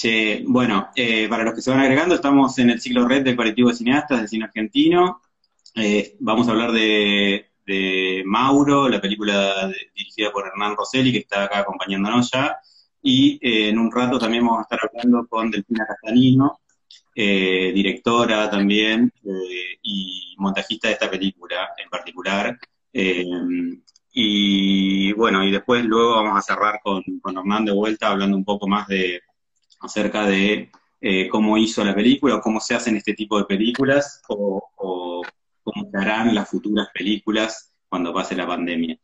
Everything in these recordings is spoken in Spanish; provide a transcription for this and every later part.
Che, bueno, eh, para los que se van agregando, estamos en el ciclo red del colectivo de cineastas de cine argentino. Eh, vamos a hablar de, Mauro, la película dirigida por Hernán Rosselli, que está acá acompañándonos ya. Y eh, en un rato también vamos a estar hablando con Delfina Castanino, directora también y montajista de esta película en particular. y bueno, y después luego vamos a cerrar con, con Hernán de vuelta hablando un poco más de acerca de eh, cómo hizo la película, o cómo se hacen este tipo de películas, o, cómo se harán las futuras películas cuando pase la pandemia.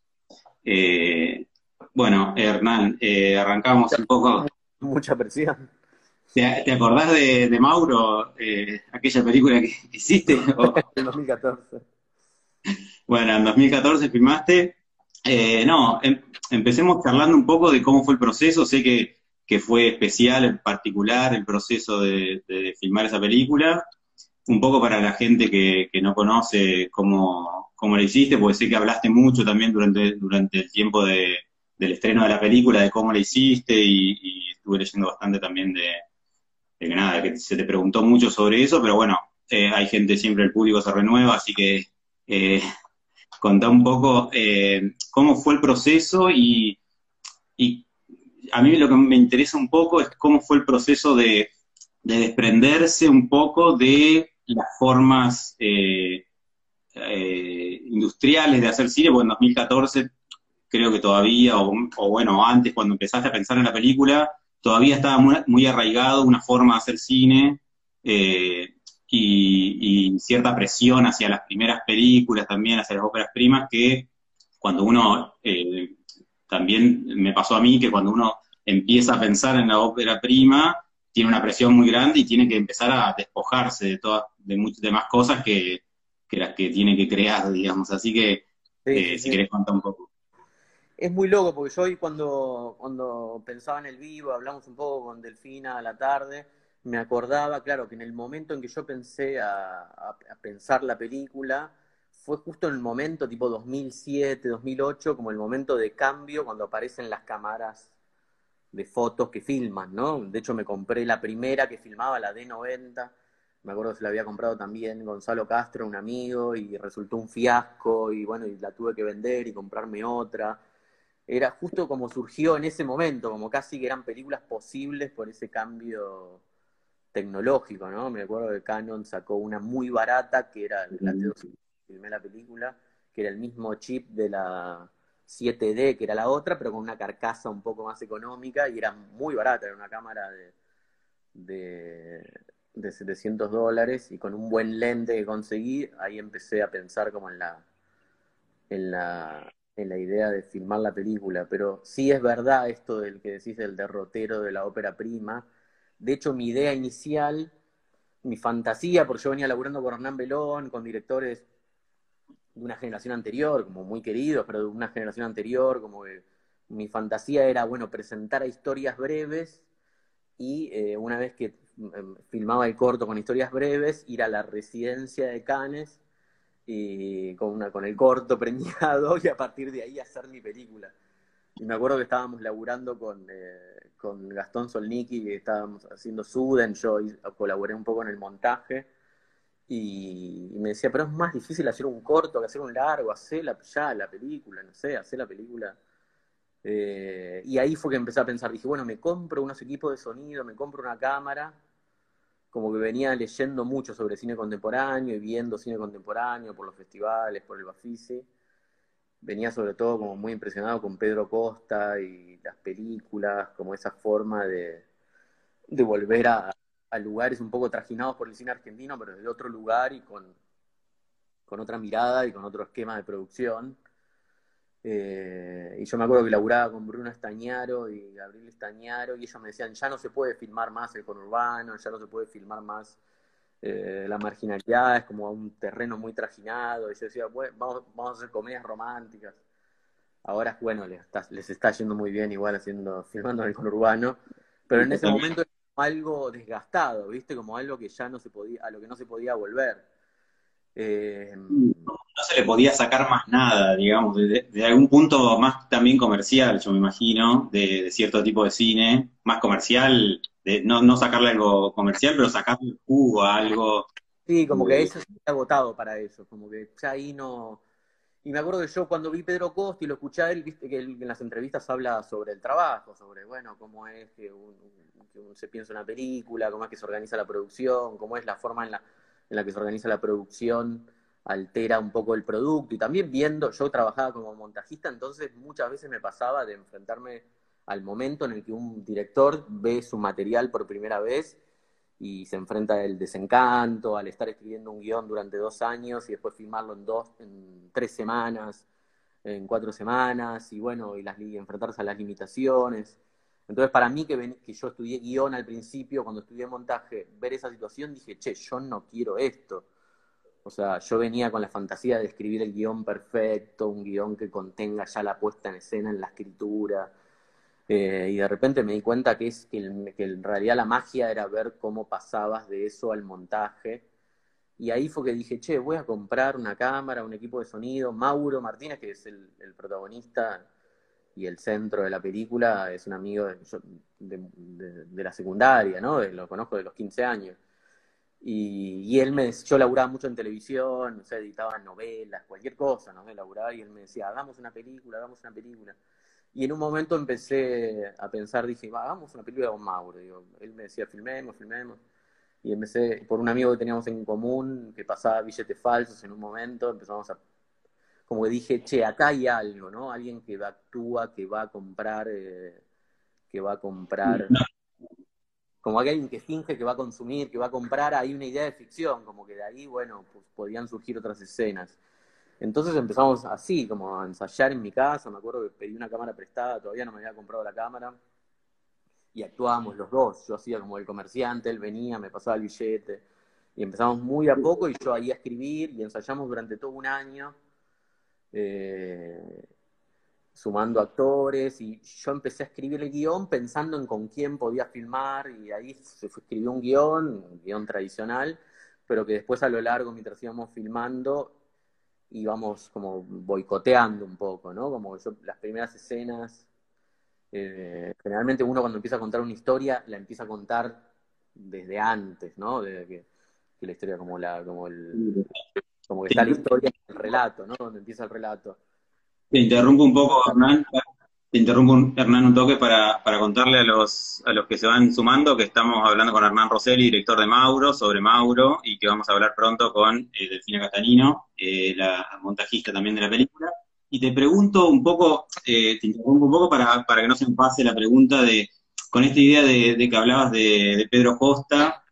Eh, bueno, Hernán, eh, arrancamos un poco. Mucha presión. ¿Te, acordás de, Mauro, aquella película que hiciste? en 2014. Bueno, en 2014 filmaste. no, em, empecemos charlando un poco de cómo fue el proceso. Sé que que fue especial, en particular, el proceso de, filmar esa película. Un poco para la gente que, no conoce cómo, cómo la hiciste, porque sé que hablaste mucho también durante, durante el tiempo del estreno de la película, de cómo la hiciste, y, estuve leyendo bastante también de, que nada, que se te preguntó mucho sobre eso, pero bueno, eh, hay gente, siempre el público se renueva, así que eh, contá un poco eh, cómo fue el proceso y, y a mí lo que me interesa un poco es cómo fue el proceso de, desprenderse un poco de las formas eh, eh, industriales de hacer cine, porque en 2014 creo que todavía, o, bueno, antes cuando empezaste a pensar en la película, todavía estaba muy, arraigado una forma de hacer cine eh, y, cierta presión hacia las primeras películas, también hacia las óperas primas, que cuando uno también me pasó a mí que cuando uno empieza a pensar en la ópera prima, tiene una presión muy grande y tiene que empezar a despojarse de todas, de muchas demás cosas que, las que tiene que crear, digamos. Así que, eh, si querés contar un poco. Es muy loco, porque yo hoy cuando, cuando pensaba en el vivo, hablamos un poco con Delfina a la tarde, me acordaba, claro, que en el momento en que yo pensé a pensar la película, fue justo en el momento tipo 2007, 2008, como el momento de cambio cuando aparecen las cámaras de fotos que filman, ¿no? De hecho me compré la primera que filmaba, la D90, me acuerdo que se la había comprado también Gonzalo Castro, un amigo, y resultó un fiasco, y bueno, y la tuve que vender y comprarme otra. Era justo como surgió en ese momento, como casi que eran películas posibles por ese cambio tecnológico, ¿no? Me acuerdo que Canon sacó una muy barata, que era la filmé la película, que era el mismo chip de la 7D, que era la otra, pero con una carcasa un poco más económica y era muy barata, era una cámara de, de, 700 dólares y con un buen lente que conseguí, ahí empecé a pensar como en la, en la, en la idea de filmar la película, pero sí es verdad esto del que decís del derrotero de la ópera prima. De hecho, mi idea inicial, mi fantasía, porque yo venía laburando con Hernán Belón, con directores de una generación anterior, como muy queridos, pero de una generación anterior, como que mi fantasía era, bueno, presentar a historias breves y eh, una vez que em, filmaba el corto con historias breves, ir a la residencia de Cannes y con, una, con el corto preñado y a partir de ahí hacer mi película. Y me acuerdo que estábamos laburando con, eh, con Gastón Solniki, que estábamos haciendo Suden, yo colaboré un poco en el montaje y, me decía, pero es más difícil hacer un corto que hacer un largo, hacer la, ya la película, no sé, hacer la película. Eh, y ahí fue que empecé a pensar, dije, bueno, me compro unos equipos de sonido, me compro una cámara, como que venía leyendo mucho sobre cine contemporáneo y viendo cine contemporáneo por los festivales, por el Bafisi. Venía sobre todo como muy impresionado con Pedro Costa y las películas, como esa forma de, de volver a, a lugares un poco trajinados por el cine argentino, pero desde otro lugar y con, con otra mirada y con otro esquema de producción. Eh, y yo me acuerdo que laburaba con Bruno Estañaro y Gabriel Estañaro, y ellos me decían, ya no se puede filmar más el conurbano, ya no se puede filmar más eh, la marginalidad, es como un terreno muy trajinado. Y yo decía, vamos, vamos a hacer comedias románticas. Ahora, bueno, les está, les está yendo muy bien igual haciendo, filmando en el conurbano, pero en ese momento algo desgastado, ¿viste? Como algo que ya no se podía, a lo que no se podía volver. Eh, no, se le podía sacar más nada, digamos, de, algún punto más también comercial, yo me imagino, de, cierto tipo de cine, más comercial, de no, no sacarle algo comercial, pero sacarle jugo a algo. Sí, como que eso está agotado para eso, como que ya ahí no... Y me acuerdo que yo cuando vi Pedro Costa y lo escuché a él, viste que él en las entrevistas habla sobre el trabajo, sobre, bueno, cómo es que, se piensa una película, cómo es que se organiza la producción, cómo es la forma en la, en la que se organiza la producción altera un poco el producto. Y también viendo, yo trabajaba como montajista, entonces muchas veces me pasaba de enfrentarme al momento en el que un director ve su material por primera vez y se enfrenta al desencanto, al estar escribiendo un guion durante dos años y después filmarlo en dos, en tres semanas, en cuatro semanas, y bueno, y, las, enfrentarse a las limitaciones. Entonces, para mí, que, que yo estudié guion al principio, cuando estudié montaje, ver esa situación, dije, che, yo no quiero esto. O sea, yo venía con la fantasía de escribir el guion perfecto, un guion que contenga ya la puesta en escena en la escritura, eh, y de repente me di cuenta que, es, que, en realidad la magia era ver cómo pasabas de eso al montaje. Y ahí fue que dije, che, voy a comprar una cámara, un equipo de sonido. Mauro Martínez, que es el, protagonista y el centro de la película, es un amigo de, la secundaria, ¿no? Lo conozco de los 15 años. Y, él me yo laburaba mucho en televisión, o sea, editaba novelas, cualquier cosa, ¿no? Laburaba y él me decía, hagamos una película, hagamos una película. Y en un momento empecé a pensar, dije, hagamos una película con Mauro. él me decía, filmemos, filmemos. Y empecé, por un amigo que teníamos en común, que pasaba billetes falsos en un momento, empezamos a, como que dije, che, acá hay algo, ¿no? Alguien que actúa, que va a comprar, eh, que va a comprar, como alguien que finge que va a consumir, que va a comprar, hay una idea de ficción, como que de ahí, bueno, pues podían surgir otras escenas. Entonces empezamos así, como a ensayar en mi casa, me acuerdo que pedí una cámara prestada, todavía no me había comprado la cámara, y actuábamos los dos, yo hacía como el comerciante, él venía, me pasaba el billete, y empezamos muy a poco y yo ahí a escribir y ensayamos durante todo un año, eh, sumando actores, y yo empecé a escribir el guion pensando en con quién podía filmar, y ahí se escribió un guion, un guion tradicional, pero que después a lo largo, mientras íbamos filmando, íbamos como boicoteando un poco, ¿no? Como yo, las primeras escenas, eh, generalmente uno cuando empieza a contar una historia, la empieza a contar desde antes, ¿no? Desde que, la historia como la, como el, como que está la historia, el relato, ¿no? Donde empieza el relato. Te interrumpo un poco, Hernán, te interrumpo, Hernán, un toque para, para contarle a los, a los que se van sumando que estamos hablando con Hernán Rosselli, director de Mauro, sobre Mauro, y que vamos a hablar pronto con eh, Delfina Castanino, eh, la montajista también de la película. Y te pregunto un poco, eh, te interrumpo un poco para, para que no se me pase la pregunta de, con esta idea de, que hablabas de, Pedro Costa,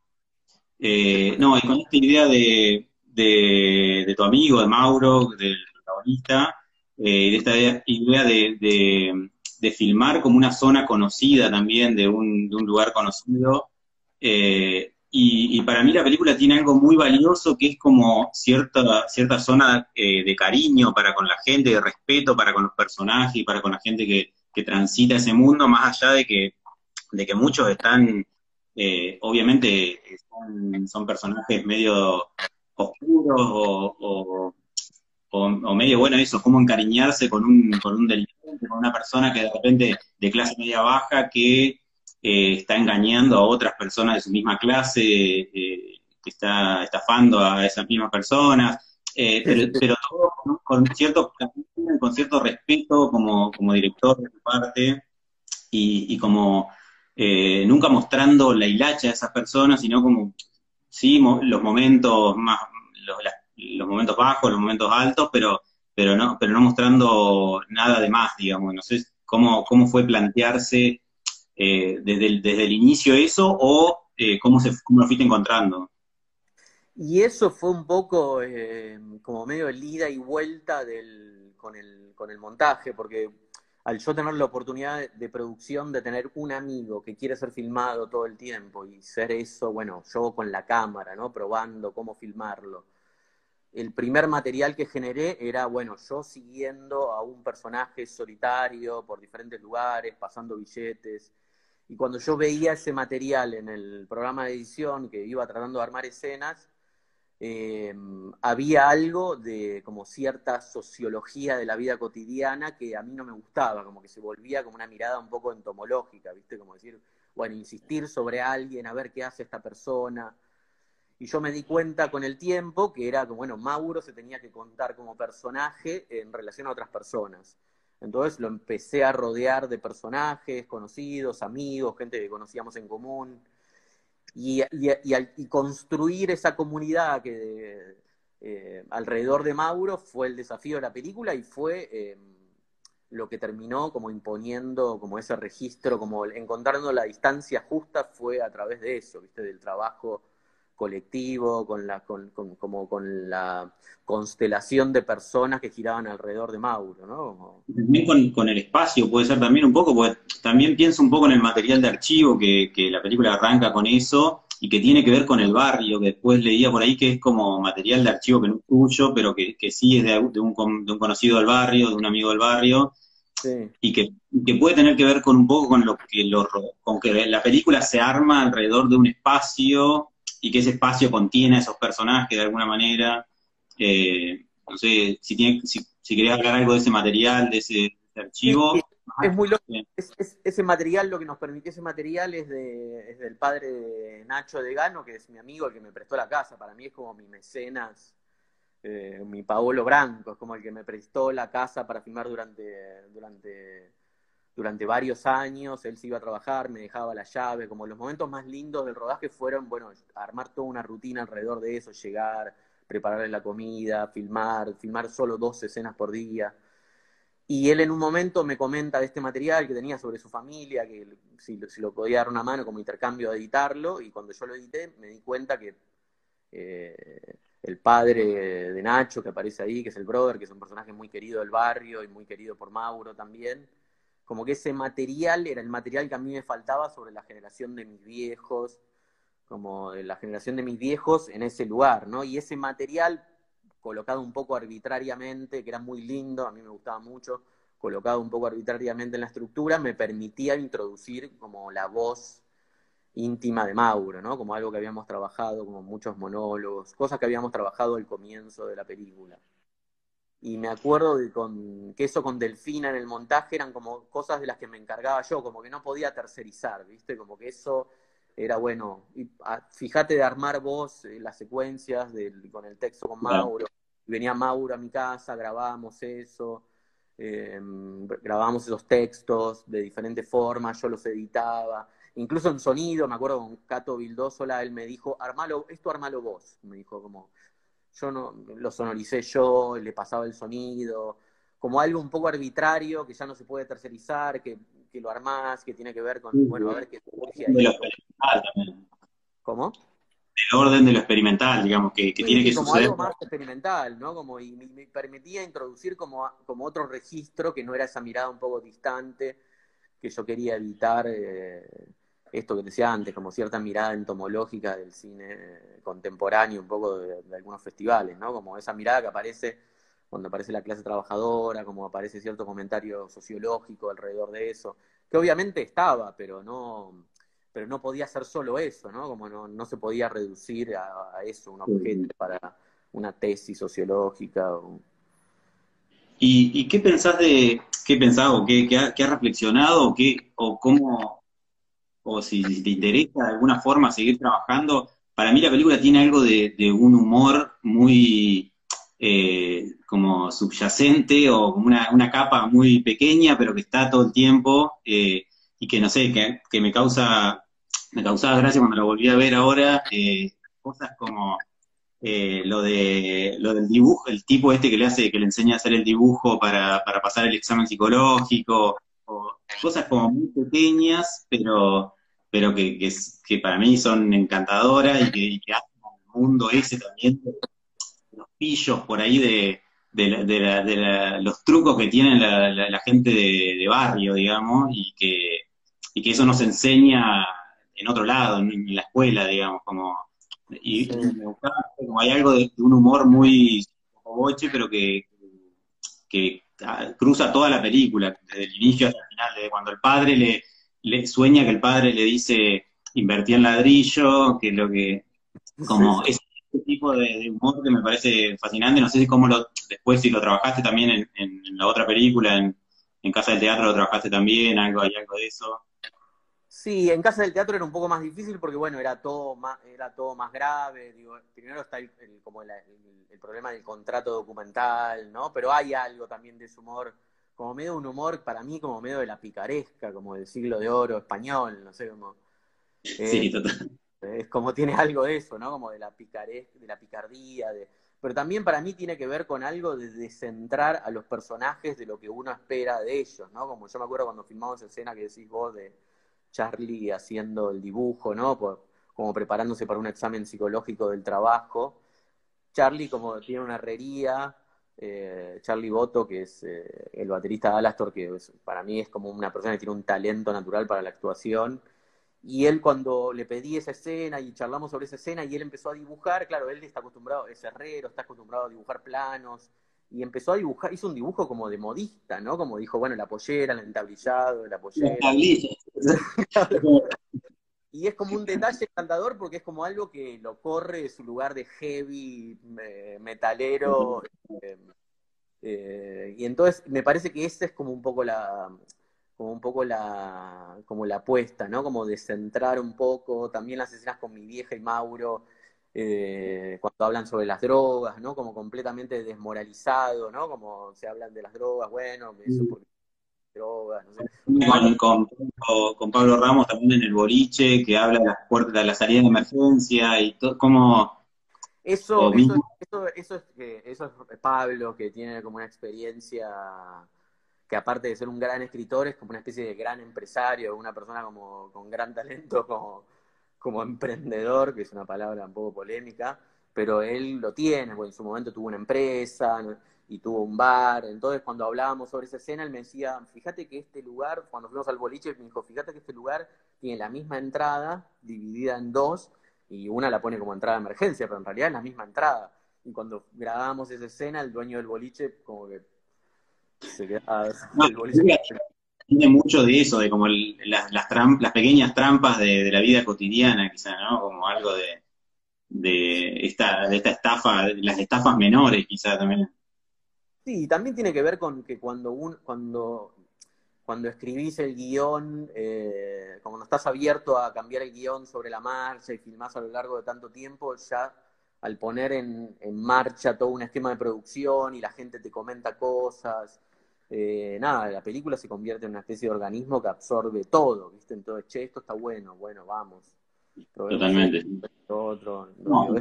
eh, no, y con esta idea de, de, tu amigo, de Mauro, del protagonista, eh, de esta idea de, de, filmar como una zona conocida también, de un, de un lugar conocido. Eh, y, para mí la película tiene algo muy valioso que es como cierta, cierta zona eh, de cariño para con la gente, de respeto para con los personajes y para con la gente que, que transita ese mundo, más allá de que, de que muchos están, obviamente, son, son, personajes medio oscuros o, medio bueno eso, cómo encariñarse con un, con un delincuente, con una persona que de repente de clase media baja que eh, está engañando a otras personas de su misma clase, eh, que está estafando a esas mismas personas, eh, pero, todo con, cierto con cierto respeto como, como director de su parte y, como nunca mostrando la hilacha de esas personas, sino como sí los momentos más, los, las los momentos bajos, los momentos altos, pero, pero no, pero no mostrando nada de más, digamos. No sé cómo, cómo fue plantearse eh, desde, el, desde el inicio eso o eh, cómo, se, cómo lo fuiste encontrando. Y eso fue un poco eh, como medio el ida y vuelta del, con, el, con el montaje, porque al yo tener la oportunidad de producción de tener un amigo que quiere ser filmado todo el tiempo y ser eso, bueno, yo con la cámara, ¿no? Probando cómo filmarlo el primer material que generé era, bueno, yo siguiendo a un personaje solitario por diferentes lugares, pasando billetes. Y cuando yo veía ese material en el programa de edición que iba tratando de armar escenas, em, había algo de como cierta sociología de la vida cotidiana que a mí no me gustaba, como que se volvía como una mirada un poco entomológica, ¿viste? Como decir, o en insistir sobre alguien, a ver qué hace esta persona. Y yo me di cuenta con el tiempo que era que, bueno, Mauro se tenía que contar como personaje en relación a otras personas. Entonces lo empecé a rodear de personajes conocidos, amigos, gente que conocíamos en común. Y, y, construir esa comunidad que eh, alrededor de Mauro fue el desafío de la película y fue eh, lo que terminó como imponiendo como ese registro, como encontrando la distancia justa fue a través de eso, ¿viste? Del trabajo colectivo, con la, con, como con la constelación de personas que giraban alrededor de Mauro, ¿no? También con, el espacio puede ser también un poco, porque también pienso un poco en el material de archivo, que, que la película arranca con eso, y que tiene que ver con el barrio, que después leía por ahí que es como material de archivo que no es tuyo, pero que, que sí es de, un, de, un, conocido del barrio, de un amigo del barrio, y que, que, puede tener que ver con un poco con lo que lo, con que la película se arma alrededor de un espacio y que ese espacio contiene a esos personajes de alguna manera. Eh, no sé, si, tiene, si, si querías hablar algo de ese material, de ese, archivo. Es, muy loco. ese material, lo que nos permitió ese material es, de, es del padre de Nacho de Gano, que es mi amigo, el que me prestó la casa. Para mí es como mi mecenas, eh, mi Paolo Branco, es como el que me prestó la casa para filmar durante, durante durante varios años, él se iba a trabajar, me dejaba la llave, como los momentos más lindos del rodaje fueron, bueno, armar toda una rutina alrededor de eso, llegar, prepararle la comida, filmar, filmar solo dos escenas por día. Y él en un momento me comenta de este material que tenía sobre su familia, que si, lo podía dar una mano como intercambio de editarlo, y cuando yo lo edité me di cuenta que eh, el padre de Nacho que aparece ahí, que es el brother, que es un personaje muy querido del barrio y muy querido por Mauro también, como que ese material era el material que a mí me faltaba sobre la generación de mis viejos, como de la generación de mis viejos en ese lugar, ¿no? Y ese material colocado un poco arbitrariamente, que era muy lindo, a mí me gustaba mucho, colocado un poco arbitrariamente en la estructura, me permitía introducir como la voz íntima de Mauro, ¿no? Como algo que habíamos trabajado, como muchos monólogos, cosas que habíamos trabajado al comienzo de la película y me acuerdo de con, que eso con Delfina en el montaje eran como cosas de las que me encargaba yo, como que no podía tercerizar, ¿viste? Como que eso era bueno. Y, ah, fíjate de armar vos eh, las secuencias con el texto con Mauro. Venía Mauro a mi casa, grabábamos eso, em, grabábamos esos textos de diferentes formas, yo los editaba. Incluso en sonido, me acuerdo con Cato Vildósola, él me dijo, armalo, esto armalo vos. Me dijo como, yo no lo sonoricé yo, le pasaba el sonido, como algo un poco arbitrario que ya no se puede tercerizar, que, que lo armás, que tiene que ver con, bueno, a ver qué surge ahí. ¿Cómo? El orden de lo experimental, digamos, que, que tiene que como suceder. algo más experimental, ¿no? Como, y me permitía introducir como, como otro registro que no era esa mirada un poco distante que yo quería evitar. Eh, esto que decía antes, como cierta mirada entomológica del cine contemporáneo, un poco de, algunos festivales, ¿no? Como esa mirada que aparece cuando aparece la clase trabajadora, como aparece cierto comentario sociológico alrededor de eso, que obviamente estaba, pero no, pero no podía ser solo eso, ¿no? Como no, no se podía reducir a, eso, un objeto para una tesis sociológica. ¿Y, qué pensás de, qué pensás o qué, qué, has reflexionado o, qué, o cómo, o si te interesa de alguna forma seguir trabajando, para mí la película tiene algo de, un humor muy eh, como subyacente o como una, capa muy pequeña, pero que está todo el tiempo eh, y que no sé, que, me causa me causaba gracia cuando lo volví a ver ahora, eh, cosas como lo de lo del dibujo, el tipo este que le hace, que le enseña a hacer el dibujo para, para pasar el examen psicológico, cosas como muy pequeñas, pero, pero que, que, para mí son encantadoras y que, que hacen el mundo ese también, los pillos por ahí de, de, de, los trucos que tienen la, gente de, barrio, digamos, y que, y que eso nos enseña en otro lado, en, la escuela, digamos, como... Y, me gustaba, como hay algo de, un humor muy boche, pero que, que cruza toda la película, desde el inicio hasta el final, desde cuando el padre le, le sueña que el padre le dice invertí en ladrillo, que lo que, como ese tipo de, humor que me parece fascinante, no sé si cómo lo, después si lo trabajaste también en, en, la otra película, en, Casa del Teatro lo trabajaste también, algo, hay algo de eso. Sí, en Casa del Teatro era un poco más difícil porque, bueno, era todo más, era todo más grave. Digo, primero está el, como el, problema del contrato documental, ¿no? Pero hay algo también de su humor, como medio un humor, para mí, como medio de la picaresca, como del siglo de oro español, no sé, cómo. sí, total. Es como tiene algo de eso, ¿no? Como de la picaresca, de la picardía, de... pero también para mí tiene que ver con algo de descentrar a los personajes de lo que uno espera de ellos, ¿no? Como yo me acuerdo cuando filmamos escena que decís vos de Charlie haciendo el dibujo, ¿no? como preparándose para un examen psicológico del trabajo. Charlie, como tiene una herrería, eh, Charlie Boto, que es eh, el baterista de Alastor, que para mí es como una persona que tiene un talento natural para la actuación. Y él cuando le pedí esa escena y charlamos sobre esa escena y él empezó a dibujar, claro, él está acostumbrado, es herrero, está acostumbrado a dibujar planos, y empezó a dibujar, hizo un dibujo como de modista, ¿no? Como dijo, bueno, la pollera, el entablillado, la pollera. y es como un detalle encantador porque es como algo que lo corre de su lugar de heavy, metalero. Eh, eh, y entonces me parece que esa es como un poco la como un poco la como la apuesta, ¿no? Como de centrar un poco también las escenas con mi vieja y Mauro eh, cuando hablan sobre las drogas, ¿no? Como completamente desmoralizado, ¿no? Como se hablan de las drogas, bueno, eso porque drogas, no sé. Con, con, Pablo Ramos también en el boliche, que habla de las puertas de la salida de emergencia y todo, como... Eso, eso, eso, eso, es, eso es Pablo, que tiene como una experiencia que aparte de ser un gran escritor, es como una especie de gran empresario, una persona como con gran talento, como como emprendedor, que es una palabra un poco polémica, pero él lo tiene, porque en su momento tuvo una empresa y tuvo un bar. Entonces, cuando hablábamos sobre esa escena, él me decía, fíjate que este lugar, cuando fuimos al boliche, me dijo, fíjate que este lugar tiene la misma entrada, dividida en dos, y una la pone como entrada de emergencia, pero en realidad es la misma entrada. Y cuando grabábamos esa escena, el dueño del boliche, como que se quedaba. el boliche tiene mucho de eso, de como las, las, las pequeñas trampas de, la vida cotidiana, quizá, ¿no? Como algo de, de, esta, de esta estafa, las estafas menores, quizá también. Sí, también tiene que ver con que cuando, un, cuando, cuando escribís el guion, eh, cuando estás abierto a cambiar el guion sobre la marcha y filmás a lo largo de tanto tiempo, ya al poner en, en marcha todo un esquema de producción y la gente te comenta cosas, eh, nada, la película se convierte en una especie de organismo que absorbe todo, ¿viste? Entonces, che, esto está bueno, bueno, vamos. Totalmente.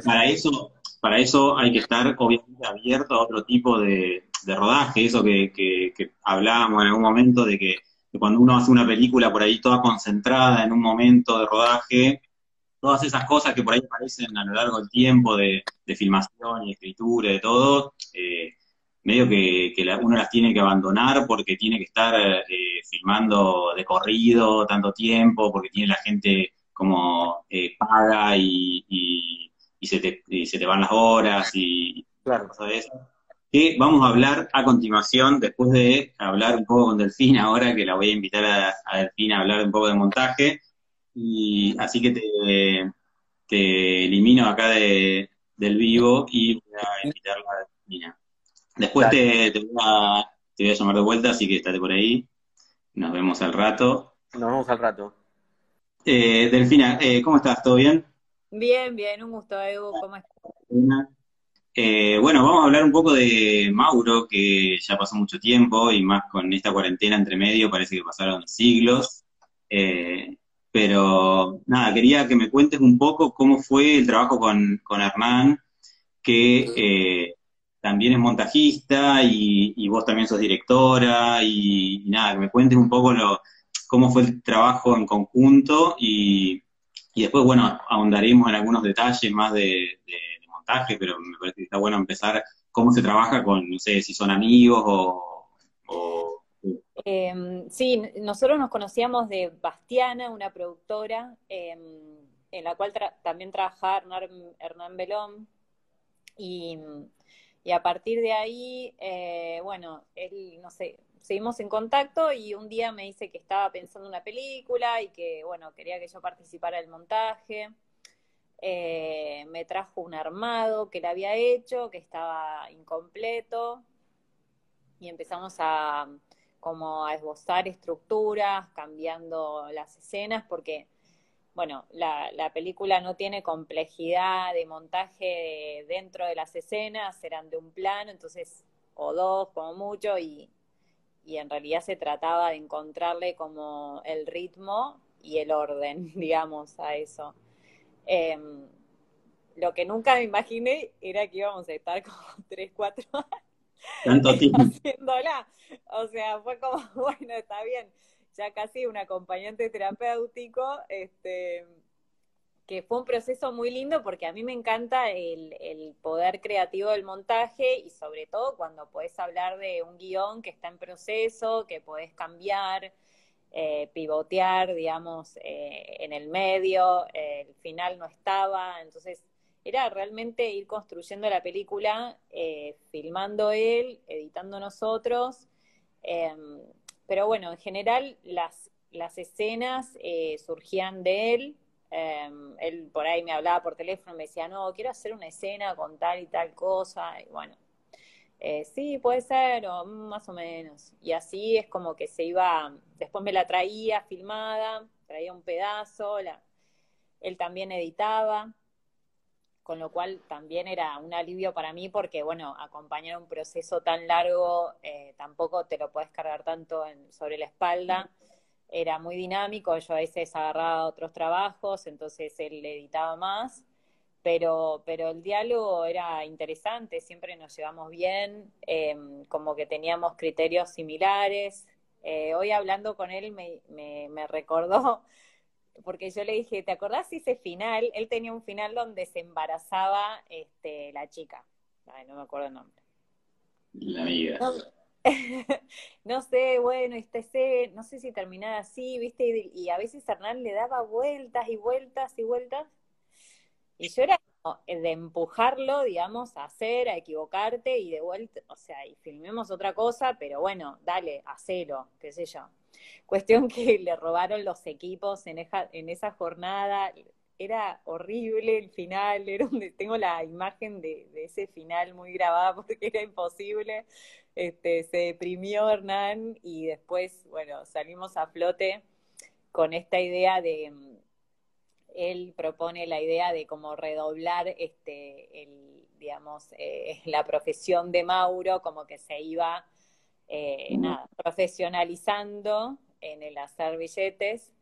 para, eso, para eso hay que estar obviamente abierto a otro tipo de, rodaje, eso que, hablábamos en algún momento de que, cuando uno hace una película por ahí toda concentrada en un momento de rodaje, todas esas cosas que por ahí aparecen a lo largo del tiempo de, filmación y escritura y de todo, eh, medio que, uno las tiene que abandonar porque tiene que estar eh, filmando de corrido tanto tiempo, porque tiene la gente como eh, paga y, se te, se te van las horas y claro. ¿sabes? Que vamos a hablar a continuación, después de hablar un poco con Delfín ahora, que la voy a invitar a, a Delfín a hablar un poco de montaje. Y así que te, te elimino acá de, del vivo y voy a invitarla a Delfina. Después te, voy a, llamar de vuelta, así que estate por ahí. Nos vemos al rato. Nos vemos al rato. Eh, Delfina, eh, ¿cómo estás? ¿Todo bien? Bien, bien, un gusto, Edu. ¿Cómo estás? Eh, bueno, vamos a hablar un poco de Mauro, que ya pasó mucho tiempo y más con esta cuarentena entre medio, parece que pasaron siglos. Eh, pero nada, quería que me cuentes un poco cómo fue el trabajo con, con Hernán, que también es montajista y, vos también sos directora y, nada, que me cuentes un poco lo, cómo fue el trabajo en conjunto y, después, bueno, ahondaremos en algunos detalles más de, montaje, pero me parece que está bueno empezar cómo se trabaja con, no sé, si son amigos o... Em, sí, nosotros nos conocíamos de Bastiana, una productora em, en la cual también trabajaba Hernán, Hernán Belón. Y y a partir de ahí, eh, bueno, él, no sé, seguimos en contacto y un día me dice que estaba pensando una película y que, bueno, quería que yo participara del montaje. Eh, me trajo un armado que le había hecho, que estaba incompleto, y empezamos a como a esbozar estructuras, cambiando las escenas, porque, bueno, la, película no tiene complejidad de montaje dentro de las escenas, eran de un plano, entonces, o dos como mucho, y, y en realidad se trataba de encontrarle como el ritmo y el orden, digamos, a eso. Em, lo que nunca me imaginé era que íbamos a estar como tres, cuatro años haciéndola. O sea, fue como, bueno, está bien, ya casi un acompañante terapéutico, este, que fue un proceso muy lindo porque a mí me encanta el, poder creativo del montaje y sobre todo cuando podés hablar de un guion que está en proceso, que podés cambiar, eh, pivotear, digamos, eh, en el medio, el final no estaba, entonces era realmente ir construyendo la película, eh, filmando él, editando nosotros, em, pero bueno, en general las, las escenas surgían de él, em, él por ahí me hablaba por teléfono, me decía, no, quiero hacer una escena con tal y tal cosa, y bueno, eh, sí, puede ser, o más o menos. Y así es como que se iba, después me la traía filmada, traía un pedazo, él también editaba, con lo cual también era un alivio para mí porque, bueno, acompañar un proceso tan largo eh, tampoco te lo puedes cargar tanto sobre la espalda. Era muy dinámico, yo a veces agarraba otros trabajos, entonces él editaba más pero, pero el diálogo era interesante, siempre nos llevamos bien, em, como que teníamos criterios similares. Eh, hoy hablando con él me, me, recordó, porque yo le dije, ¿te acordás ese final? Él tenía un final donde se embarazaba este, la chica. Ay, no me acuerdo el nombre. La amiga. No, sé, bueno, este no sé si terminaba así, ¿viste? Y, a veces Hernán le daba vueltas y vueltas y vueltas y yo era de empujarlo, digamos, a hacer, a equivocarte y de vuelta, o sea, y filmemos otra cosa, pero bueno, dale, hacelo, qué sé yo. Cuestión que le robaron los equipos en, en esa jornada, era horrible el final, era donde tengo la imagen de, ese final muy grabada porque era imposible. Este, se deprimió Hernán y después, bueno, salimos a flote con esta idea de, él propone la idea de cómo redoblar este, el, digamos, eh, la profesión de Mauro, como que se iba eh, profesionalizando en el hacer billetes.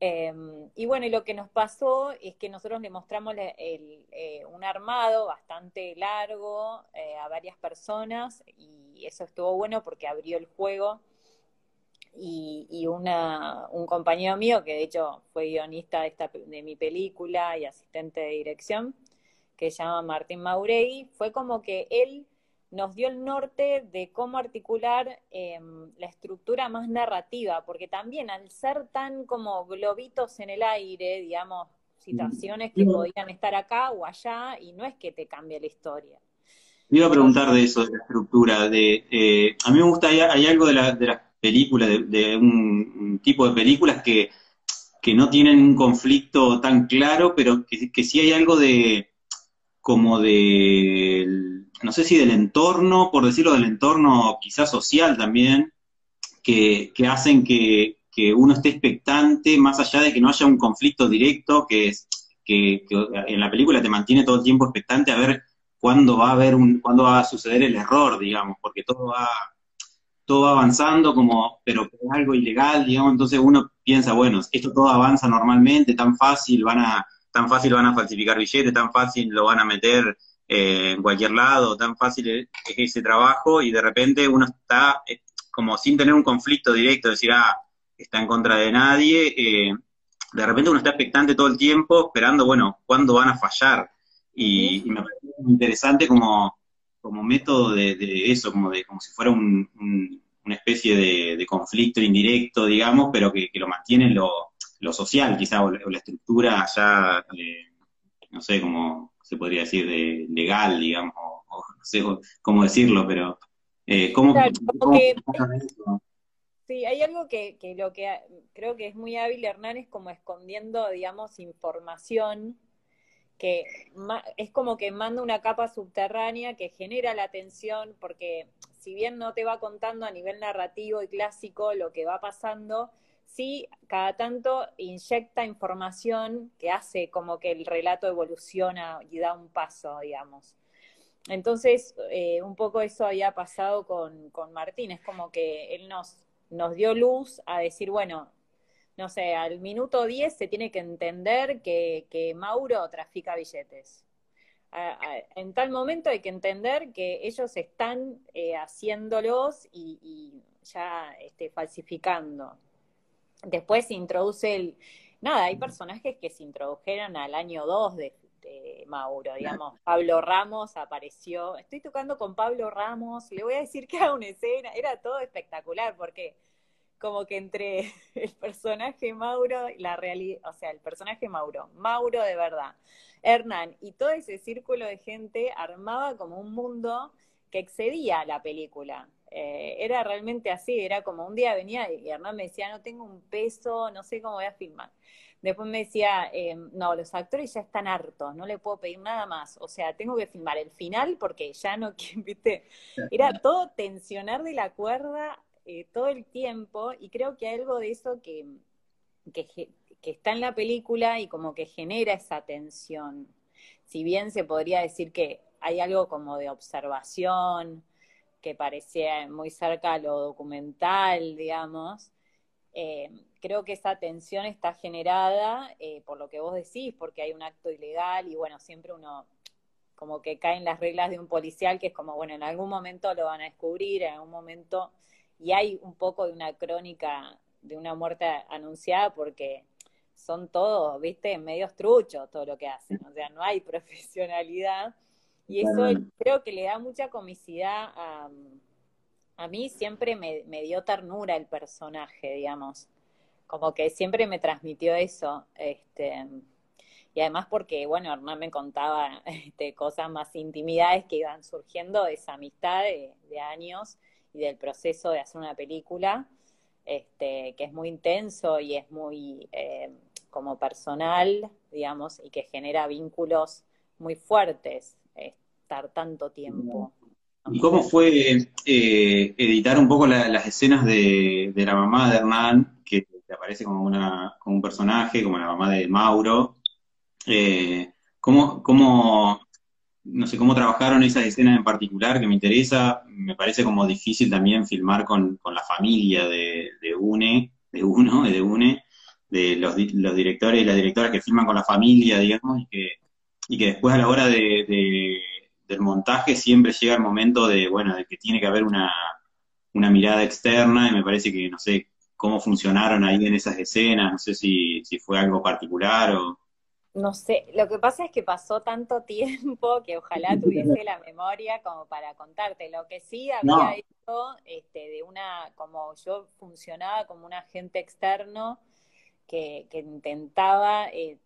Em, y bueno, y lo que nos pasó es que nosotros le mostramos eh, un armado bastante largo a varias personas y eso estuvo bueno porque abrió el juego. Y, una, un compañero mío, que de hecho fue guionista de, esta, de mi película y asistente de dirección, que se llama Martín Mauregui, fue como que él nos dio el norte de cómo articular em, la estructura más narrativa, porque también al ser tan como globitos en el aire, digamos, situaciones que podían estar acá o allá, y no es que te cambie la historia. Me iba a preguntar de eso, de la estructura, de, eh, a mí me gusta, hay, algo de la, de la películas, de, un, tipo de películas que, no tienen un conflicto tan claro, pero que, que sí hay algo de, como de, no sé si del entorno, por decirlo del entorno quizás social también, que, hacen que, uno esté expectante, más allá de que no haya un conflicto directo, que, es, que, en la película te mantiene todo el tiempo expectante a ver cuándo va a haber un, cuándo va a suceder el error, digamos, porque todo va, todo va avanzando, como, pero es algo ilegal, digamos, entonces uno piensa, bueno, esto todo avanza normalmente, tan fácil van a, tan fácil van a falsificar billetes, tan fácil lo van a meter eh, en cualquier lado, tan fácil es ese trabajo, y de repente uno está eh, como sin tener un conflicto directo, decir, ah, está en contra de nadie, eh, de repente uno está expectante todo el tiempo, esperando, bueno, cuándo van a fallar. Y, me parece interesante como como método de, eso, como de como si fuera una especie de, conflicto indirecto, digamos, pero que, lo mantiene lo, lo social, quizá, o, la estructura ya, eh, no sé cómo se podría decir, de, legal, digamos, o, no sé cómo decirlo, pero eh, ¿cómo, Sí, hay algo que, que lo que creo que es muy hábil Hernán es como escondiendo, digamos, información que es como que manda una capa subterránea que genera la tensión, porque si bien no te va contando a nivel narrativo y clásico lo que va pasando, sí cada tanto inyecta información que hace como que el relato evoluciona y da un paso, digamos. Entonces, eh, un poco eso había pasado con, con Martín, es como que él nos, nos dio luz a decir, bueno, no sé, al minuto 10 se tiene que entender que, Mauro trafica billetes. en tal momento hay que entender que ellos están eh, haciéndolos y, ya este, falsificando. Después se introduce el... Nada, hay personajes que se introdujeron al año 2 de, de Mauro, digamos. Pablo Ramos apareció. Estoy tocando con Pablo Ramos, le voy a decir que haga una escena. Era todo espectacular porque como que entre el personaje Mauro y la realidad, o sea, el personaje Mauro, Mauro de verdad, Hernán y todo ese círculo de gente armaba como un mundo que excedía la película. Eh, era realmente así, era como un día venía y Hernán me decía, no tengo un peso, no sé cómo voy a filmar. Después me decía, eh, no, los actores ya están hartos, no le puedo pedir nada más. O sea, tengo que filmar el final porque ya no, viste, era todo tensionar de la cuerda eh, todo el tiempo y creo que hay algo de eso que, que, está en la película y como que genera esa tensión. Si bien se podría decir que hay algo como de observación, que parecía muy cerca a lo documental, digamos, eh, creo que esa tensión está generada eh, por lo que vos decís, porque hay un acto ilegal y bueno, siempre uno como que cae en las reglas de un policial, que es como, bueno, en algún momento lo van a descubrir, en algún momento y hay un poco de una crónica de una muerte anunciada porque son todos, viste, medios truchos todo lo que hacen, o sea, no hay profesionalidad y eso creo que le da mucha comicidad a, a mí siempre me, dio ternura el personaje, digamos, como que siempre me transmitió eso, este, y además porque, bueno, Hernán me contaba este, cosas más intimidades que iban surgiendo de esa amistad de, de años, y del proceso de hacer una película, este, que es muy intenso y es muy eh, como personal, digamos, y que genera vínculos muy fuertes estar tanto tiempo. ¿Y cómo fue eh, editar un poco las escenas de, la mamá de Hernán, que aparece como, una, como un personaje, como la mamá de Mauro? Eh, ¿cómo, ¿Cómo no sé cómo trabajaron esas escenas en particular que me interesa. Me parece como difícil también filmar con, la familia de, de, UNE, de uno, de UNE, de los, los, directores y las directoras que filman con la familia, digamos, y que, y que después a la hora de, del montaje siempre llega el momento de, bueno, de que tiene que haber una, una mirada externa y me parece que, no sé, cómo funcionaron ahí en esas escenas, no sé si, si fue algo particular o... No sé, lo que pasa es que pasó tanto tiempo que ojalá tuviese la memoria como para contarte. Lo que sí había hecho, este, de una, como yo funcionaba como un agente externo que, que intentaba eh,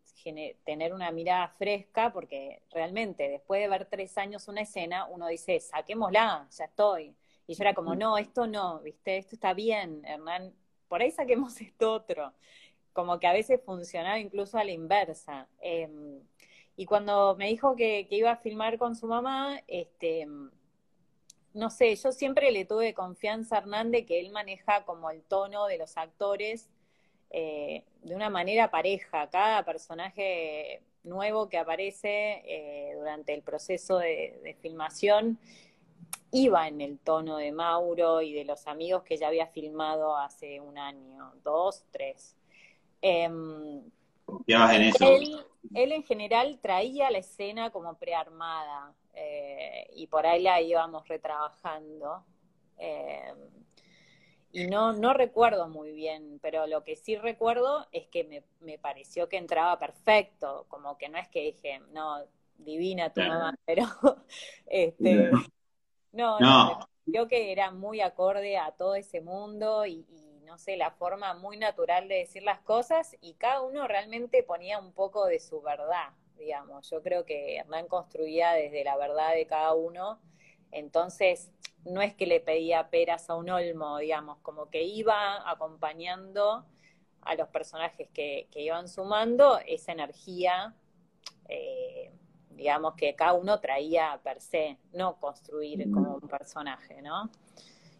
tener una mirada fresca, porque realmente después de ver tres años una escena, uno dice, saquémosla, ya estoy. Y yo era como, no, esto no, viste, esto está bien, Hernán, por ahí saquemos esto otro como que a veces funcionaba incluso a la inversa. Em, y cuando me dijo que, iba a filmar con su mamá, este, no sé, yo siempre le tuve confianza a Hernández que él maneja como el tono de los actores eh, de una manera pareja. Cada personaje nuevo que aparece eh, durante el proceso de, filmación iba en el tono de Mauro y de los amigos que ya había filmado hace un año, dos, tres. Em, en eso. Él, en general traía la escena como prearmada eh, y por ahí la íbamos retrabajando. Em, y no, no recuerdo muy bien, pero lo que sí recuerdo es que me, me, pareció que entraba perfecto, como que no es que dije, no, divina tu mamá, pero este, no, no, creo que era muy acorde a todo ese mundo y no sé, la forma muy natural de decir las cosas y cada uno realmente ponía un poco de su verdad, digamos. Yo creo que Hernán construía desde la verdad de cada uno, entonces no es que le pedía peras a un olmo, digamos, como que iba acompañando a los personajes que, iban sumando esa energía eh, digamos que cada uno traía per se, no construir como un personaje, ¿no?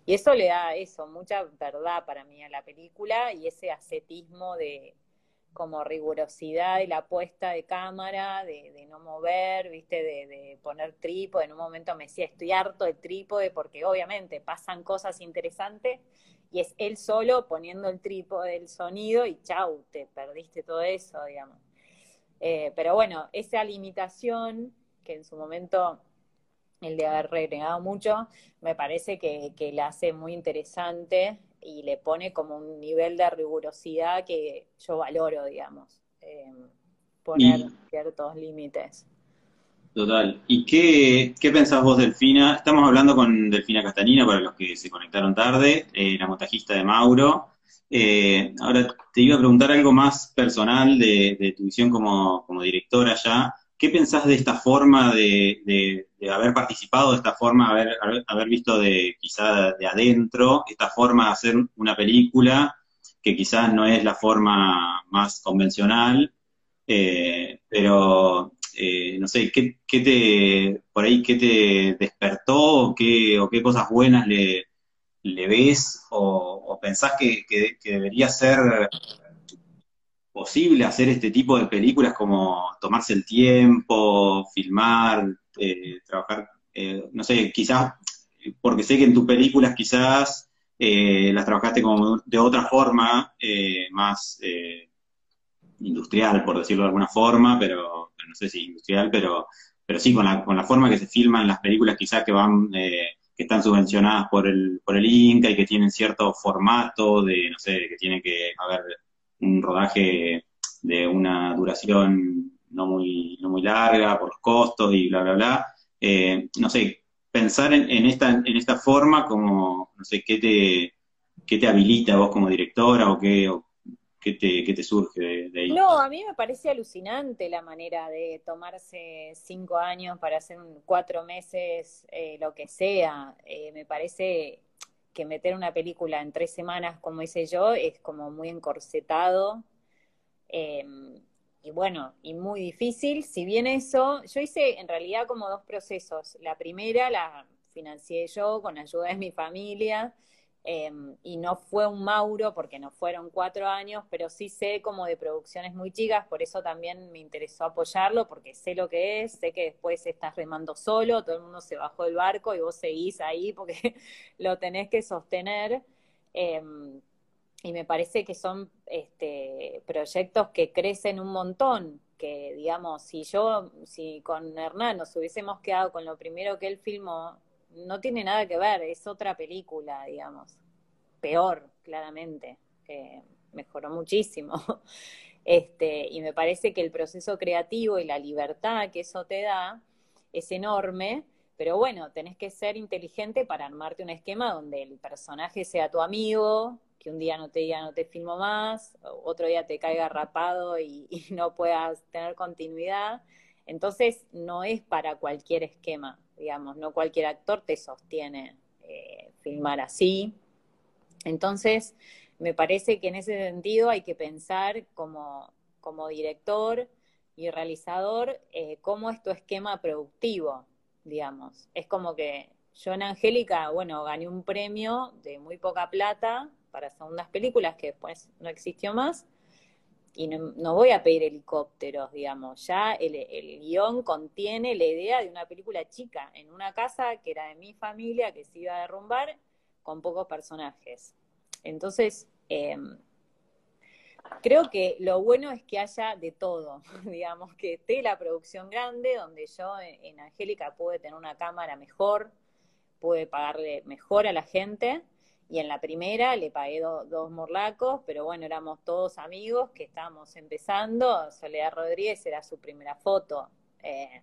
Y eso le da eso, mucha verdad para mí a la película y ese ascetismo de como rigurosidad y la puesta de cámara, de, no mover, viste, de, poner trípode. En un momento me decía, estoy harto de trípode porque obviamente pasan cosas interesantes y es él solo poniendo el trípode del sonido y chau, te perdiste todo eso, digamos. Eh, pero bueno, esa limitación que en su momento el de haber renegado mucho, me parece que, que la hace muy interesante y le pone como un nivel de rigurosidad que yo valoro, digamos, eh, poner ciertos límites. Total. ¿Y qué, qué pensás vos, Delfina? Estamos hablando con Delfina Castanina, para los que se conectaron tarde, eh, la montajista de Mauro. Eh, ahora te iba a preguntar algo más personal de, tu visión como, directora ya. ¿Qué pensás de esta forma de, haber participado, de esta forma, haber, haber, visto de quizá de adentro, esta forma de hacer una película que quizás no es la forma más convencional, eh, pero eh, no sé, ¿qué, te, por ahí, qué te despertó o qué, o qué cosas buenas le, ves o, pensás que, debería ser posible hacer este tipo de películas como tomarse el tiempo, filmar, eh, trabajar, eh, no sé, quizás, porque sé que en tus películas quizás las trabajaste como de otra forma, más industrial, por decirlo de alguna forma, pero, no sé si industrial, pero, pero sí con la, con la forma que se filman las películas quizás que van, eh, que están subvencionadas por el, por el Inca y que tienen cierto formato de, no sé, que tiene que haber un rodaje de una duración no muy, no muy larga por los costos y bla, bla, bla. Eh, no sé, pensar en, en, esta, en esta forma como, no sé, ¿qué te, qué te habilita vos como directora o qué, ¿Qué te, surge de, ahí? No, a mí me parece alucinante la manera de tomarse cinco años para hacer cuatro meses, eh, lo que sea. Eh, me parece que meter una película en tres semanas, como hice yo, es como muy encorsetado. Em, y bueno, y muy difícil. Si bien eso, yo hice en realidad como dos procesos. La primera la financié yo con ayuda de mi familia Em, y no fue un Mauro porque no fueron cuatro años, pero sí sé como de producciones muy chicas, por eso también me interesó apoyarlo, porque sé lo que es, sé que después estás remando solo, todo el mundo se bajó del barco y vos seguís ahí porque lo tenés que sostener. Em, y me parece que son este, proyectos que crecen un montón, que digamos, si yo, si con Hernán nos hubiésemos quedado con lo primero que él filmó, no tiene nada que ver, es otra película, digamos. Peor, claramente. mejoró muchísimo. Este, y me parece que el proceso creativo y la libertad que eso te da es enorme, pero bueno, tenés que ser inteligente para armarte un esquema donde el personaje sea tu amigo, que un día no te diga no te filmo más, otro día te caiga rapado y no puedas tener continuidad. Entonces, no es para cualquier esquema digamos, no cualquier actor te sostiene eh, filmar así. Entonces, me parece que en ese sentido hay que pensar como, como director y realizador eh, cómo es tu esquema productivo, digamos. Es como que yo en Angélica, bueno, gané un premio de muy poca plata para segundas películas que después no existió más, y no, voy a pedir helicópteros, digamos, ya el, el, guion contiene la idea de una película chica, en una casa que era de mi familia, que se iba a derrumbar, con pocos personajes. Entonces, em, creo que lo bueno es que haya de todo, digamos, que esté la producción grande, donde yo en Angélica pude tener una cámara mejor, pude pagarle mejor a la gente, y en la primera le pagué dos morlacos, pero bueno, éramos todos amigos que estábamos empezando. Soledad Rodríguez era su primera foto. Eh,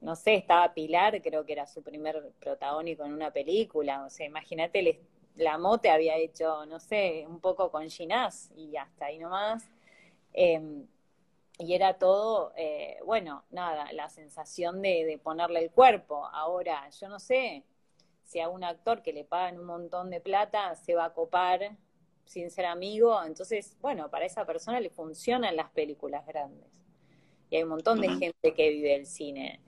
no sé, estaba Pilar, creo que era su primer protagónico en una película. O sea, imagínate, la Mote había hecho, no sé, un poco con Ginás y hasta ahí nomás. Em, y era todo, eh, bueno, nada, la sensación de, de ponerle el cuerpo. Ahora, yo no sé, si a un actor que le pagan un montón de plata se va a copar sin ser amigo, entonces, bueno, para esa persona le funcionan las películas grandes. Y hay un montón de gente que vive el cine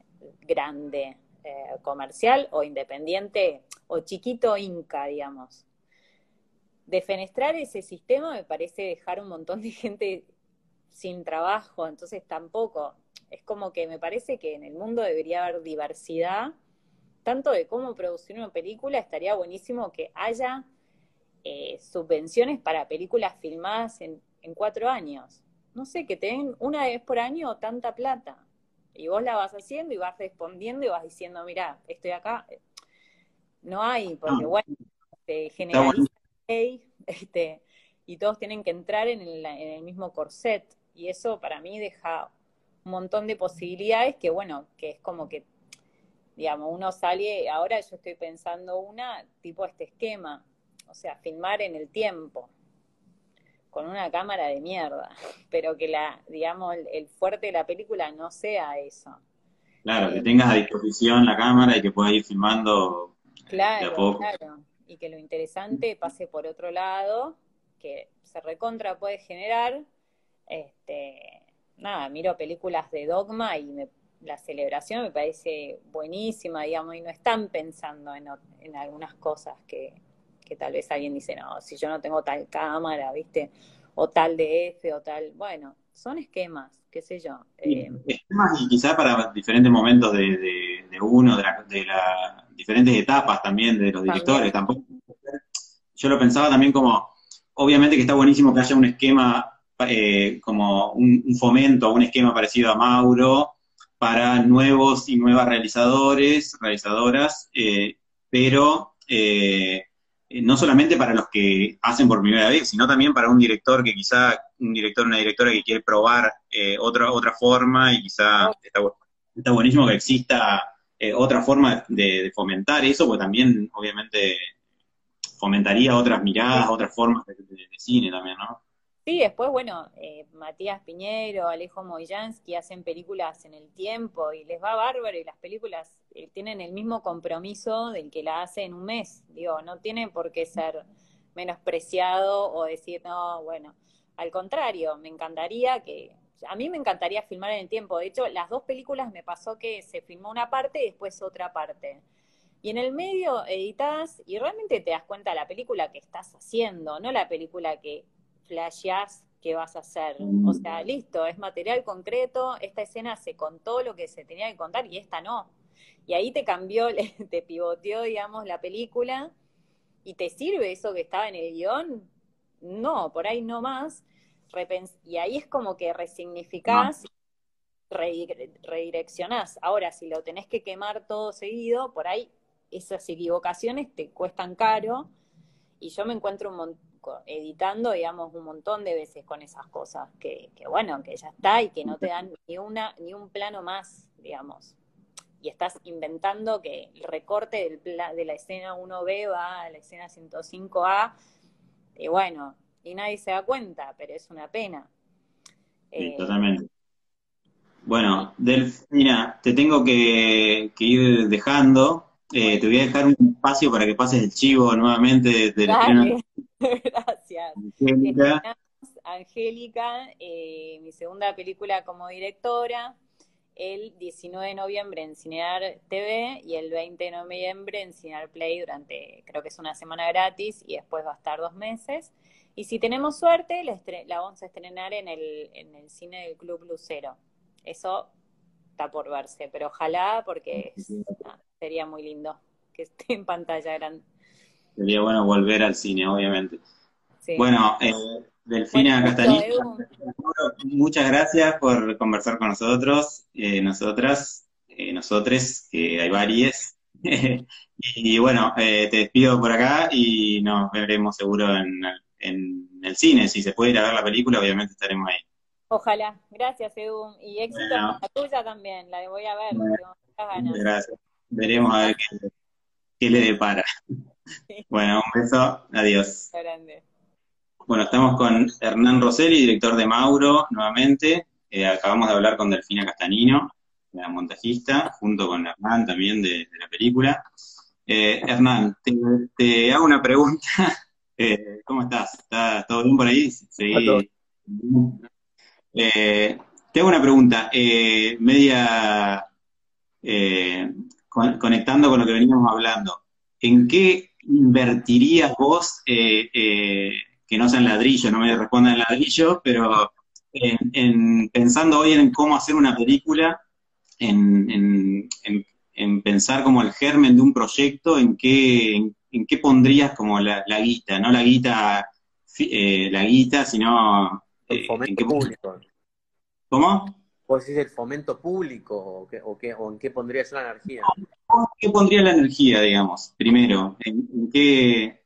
grande, eh, comercial o independiente, o chiquito inca, digamos. Defenestrar ese sistema me parece dejar un montón de gente sin trabajo, entonces tampoco. Es como que me parece que en el mundo debería haber diversidad, tanto de cómo producir una película, estaría buenísimo que haya eh, subvenciones para películas filmadas en, en cuatro años. No sé, que te den una vez por año tanta plata. Y vos la vas haciendo y vas respondiendo y vas diciendo, mira, estoy acá. No hay, porque bueno, se generaliza este, y todos tienen que entrar en el, en el mismo corset. Y eso para mí deja un montón de posibilidades que, bueno, que es como que, digamos, uno sale, ahora yo estoy pensando una, tipo este esquema, o sea, filmar en el tiempo, con una cámara de mierda, pero que la, digamos, el, fuerte de la película no sea eso. Claro, que tengas a disposición la cámara y que puedas ir filmando claro, de a poco. Claro, y que lo interesante pase por otro lado, que se recontra puede generar, este, nada, miro películas de Dogma y la celebración me parece buenísima, digamos, y no están pensando en, en algunas cosas que, que tal vez alguien dice, no, si yo no tengo tal cámara, ¿viste? O tal DF o tal, bueno, son esquemas, qué sé yo. Eh, esquemas y quizás para diferentes momentos de, uno, de, las diferentes etapas también de los directores, tampoco. Yo lo pensaba también como, obviamente que está buenísimo que haya un esquema eh, como un, fomento, un esquema parecido a Mauro para nuevos y nuevas realizadores, realizadoras, eh, pero eh, no solamente para los que hacen por primera vez, sino también para un director que quizá, un director, una directora que quiere probar otra, otra forma y quizá está, buenísimo que exista otra forma de, fomentar eso, porque también obviamente fomentaría otras miradas, otras formas de cine también, ¿no? Sí, después, bueno, eh, Matías Piñero, Alejo Moyansky hacen películas en el tiempo y les va bárbaro y las películas eh, tienen el mismo compromiso del que la hace en un mes. Digo, no tiene por qué ser menospreciado o decir, no, bueno, al contrario, me encantaría que, a mí me encantaría filmar en el tiempo. De hecho, las dos películas me pasó que se filmó una parte y después otra parte. Y en el medio editas y realmente te das cuenta de la película que estás haciendo, no la película que flasheás qué vas a hacer. O sea, listo, es material concreto, esta escena se contó lo que se tenía que contar y esta no. Y ahí te cambió, te pivoteó, digamos, la película y te sirve eso que estaba en el guion. No, por ahí no más. Y ahí es como que resignificás, redireccionás. Ahora, si lo tenés que quemar todo seguido, por ahí esas equivocaciones te cuestan caro. Y yo me encuentro un montón editando, digamos, un montón de veces con esas cosas, que, bueno, que ya está y que no te dan ni una, ni un plano más, digamos. Y estás inventando que el recorte del de la escena 1B va a la escena 105A, y bueno, y nadie se da cuenta, pero es una pena. Sí, eh, totalmente. Bueno, Delfina, te tengo que, ir dejando. Eh, te voy a dejar un espacio para que pases el chivo nuevamente de la Gracias. Angélica, Angélica eh, mi segunda película como directora, el 19 de noviembre en Cinear TV y el 20 de noviembre en Cinear Play durante, creo que es una semana gratis y después va a estar dos meses. Y si tenemos suerte, la, vamos a estrenar en el, en el cine del Club Lucero. Eso está por verse, pero ojalá porque sería muy lindo que esté en pantalla grande. Sería bueno volver al cine, obviamente. Bueno, eh, Delfina bueno, muchas gracias por conversar con nosotros, eh, nosotras, eh, nosotres, que hay varias. y bueno, eh, te despido por acá y nos veremos seguro en, el cine. Si se puede ir a ver la película, obviamente estaremos ahí. Ojalá. Gracias, Edu. Y éxito con la tuya también, la voy a ver. Gracias. Veremos a ver qué, qué le depara. Bueno, un beso, adiós. Bueno, estamos con Hernán Rosselli, director de Mauro, nuevamente. Eh, acabamos de hablar con Delfina Castanino, la montajista, junto con Hernán también de, la película. Eh, Hernán, te, hago una pregunta. Eh, ¿Cómo estás? ¿Está todo bien por ahí? Sí. te hago una pregunta, eh, media eh, conectando con lo que veníamos hablando. ¿En qué invertirías vos, eh, que no sean ladrillo, no me respondan ladrillo, pero en, pensando hoy en cómo hacer una película, en, pensar como el germen de un proyecto, en qué, en, qué pondrías como la, guita, no la guita, la guita, sino... El fomento público. ¿Cómo? ¿Vos decís el fomento público o, qué, o, en qué pondrías la energía? ¿Qué pondría la energía, digamos, primero? ¿En, qué,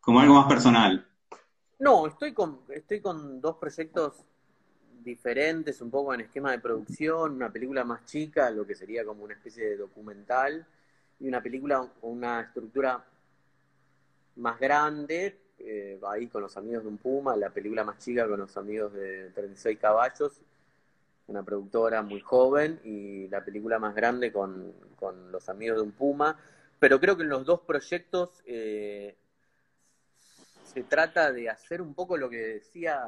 como algo más personal? No, estoy con, estoy con dos proyectos diferentes, un poco en esquema de producción, una película más chica, lo que sería como una especie de documental, y una película con una estructura más grande, eh, ahí con los amigos de un Puma, la película más chica con los amigos de 36 caballos, una productora muy joven, y la película más grande con, los amigos de un Puma. Pero creo que en los dos proyectos eh, se trata de hacer un poco lo que decía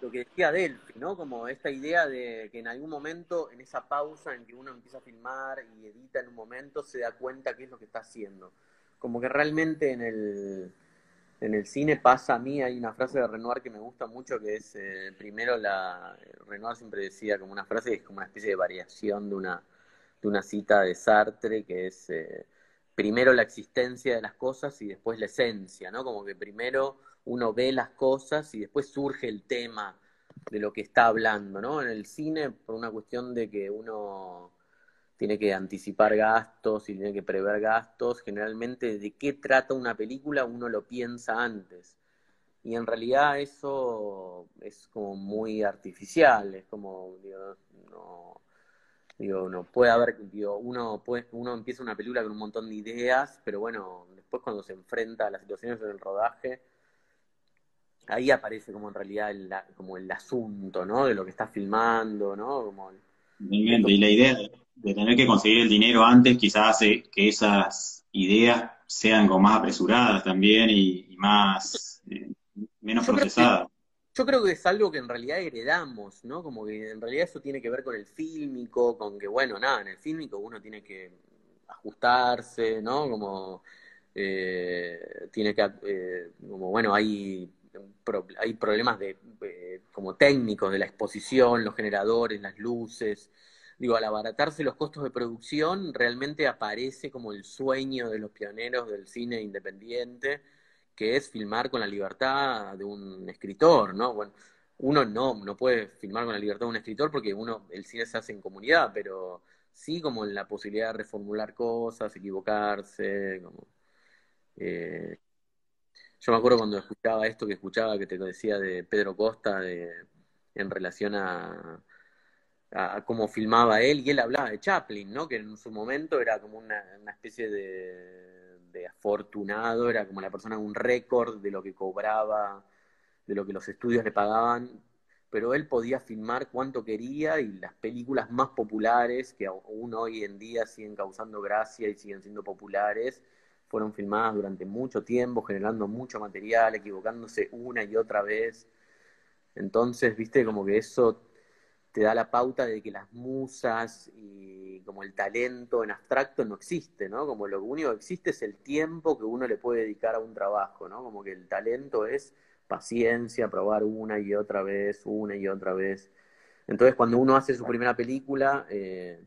lo que decía Delphi, ¿no? Como esta idea de que en algún momento, en esa pausa en que uno empieza a filmar y edita en un momento, se da cuenta qué es lo que está haciendo. Como que realmente en el, en el cine pasa a mí, hay una frase de Renoir que me gusta mucho, que es, eh, primero la, Renoir siempre decía como una frase que es como una especie de variación de una, de una cita de Sartre, que es eh, primero la existencia de las cosas y después la esencia, ¿no? Como que primero uno ve las cosas y después surge el tema de lo que está hablando, ¿no? En el cine, por una cuestión de que uno tiene que anticipar gastos y tiene que prever gastos. Generalmente, de qué trata una película uno lo piensa antes. Y en realidad eso es como muy artificial, es como, digo, no, digo, no puede haber, digo, uno, puede, uno empieza una película con un montón de ideas, pero bueno, después cuando se enfrenta a las situaciones en el rodaje, ahí aparece como en realidad el, como el asunto, ¿no? De lo que está filmando, ¿no? Como y la idea de tener que conseguir el dinero antes quizás hace que esas ideas sean como más apresuradas también y, más eh, menos procesadas. yo creo que es algo que en realidad heredamos, ¿no? Como que en realidad eso tiene que ver con el fílmico, con que, bueno, nada, en el fílmico uno tiene que ajustarse, ¿no? Como eh, tiene que, eh, como bueno, hay, hay problemas de, como técnicos de la exposición, los generadores, las luces, digo, al abaratarse los costos de producción, realmente aparece como el sueño de los pioneros del cine independiente, que es filmar con la libertad de un escritor, ¿no? Bueno, uno no, no puede filmar con la libertad de un escritor porque uno, el cine se hace en comunidad, pero sí como la posibilidad de reformular cosas, equivocarse, como... Eh, yo me acuerdo cuando escuchaba esto que escuchaba que te decía de Pedro Costa de, en relación a, cómo filmaba él, y él hablaba de Chaplin, ¿no? Que en su momento era como una, especie de, de, afortunado, era como la persona un récord de lo que cobraba, de lo que los estudios le pagaban, pero él podía filmar cuanto quería y las películas más populares, que aún hoy en día siguen causando gracia y siguen siendo populares, fueron filmadas durante mucho tiempo, generando mucho material, equivocándose una y otra vez. Entonces, viste, como que eso te da la pauta de que las musas y como el talento en abstracto no existe, ¿no? Como lo único que existe es el tiempo que uno le puede dedicar a un trabajo, ¿no? Como que el talento es paciencia, probar una y otra vez, una y otra vez. Entonces, cuando uno hace su primera película, eh,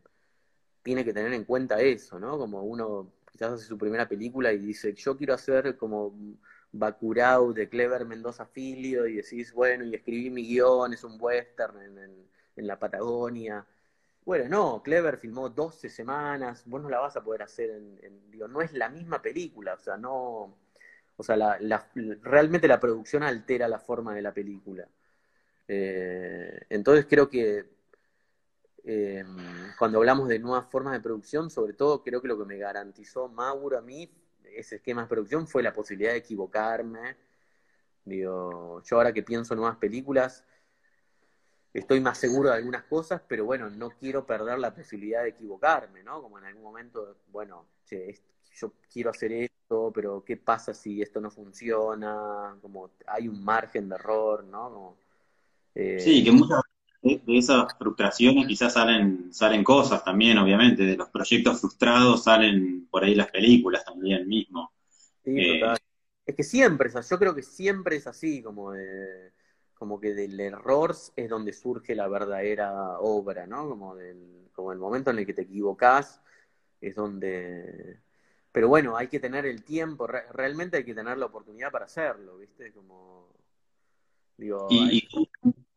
tiene que tener en cuenta eso, ¿no? Como uno quizás hace su primera película y dice, yo quiero hacer como Bacurau de Clever Mendoza Filio, y decís, bueno, y escribí mi guion, es un western en la Patagonia. Bueno, no, Clever filmó 12 semanas, vos no la vas a poder hacer en, no es la misma película, o sea, no, o sea, realmente la producción altera la forma de la película. Eh, entonces creo que eh, cuando hablamos de nuevas formas de producción, sobre todo creo que lo que me garantizó Mauro a mí, ese esquema de producción, fue la posibilidad de equivocarme. Digo, yo ahora que pienso en nuevas películas, estoy más seguro de algunas cosas, pero bueno, no quiero perder la posibilidad de equivocarme, ¿no? Como en algún momento, bueno, yo quiero hacer esto, pero ¿qué pasa si esto no funciona? Como hay un margen de error, ¿no? Eh, sí, que muchas de, esas frustraciones quizás salen, salen cosas también, obviamente, de los proyectos frustrados salen por ahí las películas también mismo. Sí, eh, total. Es que siempre, yo creo que siempre es así, como como que del error es donde surge la verdadera obra, ¿no? Como del, como el momento en el que te equivocás es donde pero bueno, hay que tener el tiempo, realmente hay que tener la oportunidad para hacerlo, ¿viste? Como, digo, ¿Y,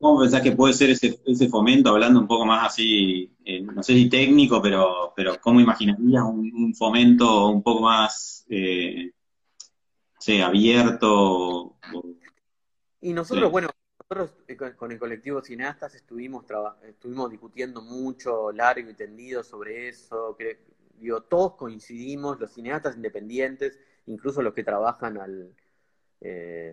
cómo pensás que puede ser ese, ese fomento, hablando un poco más así, eh, no sé si técnico, pero, pero ¿cómo imaginarías un, fomento un poco más, eh, abierto? y nosotros, bueno, nosotros eh, con el colectivo Cineastas estuvimos, estuvimos discutiendo mucho, largo y tendido sobre eso, que todos coincidimos, los cineastas independientes, incluso los que trabajan al, eh,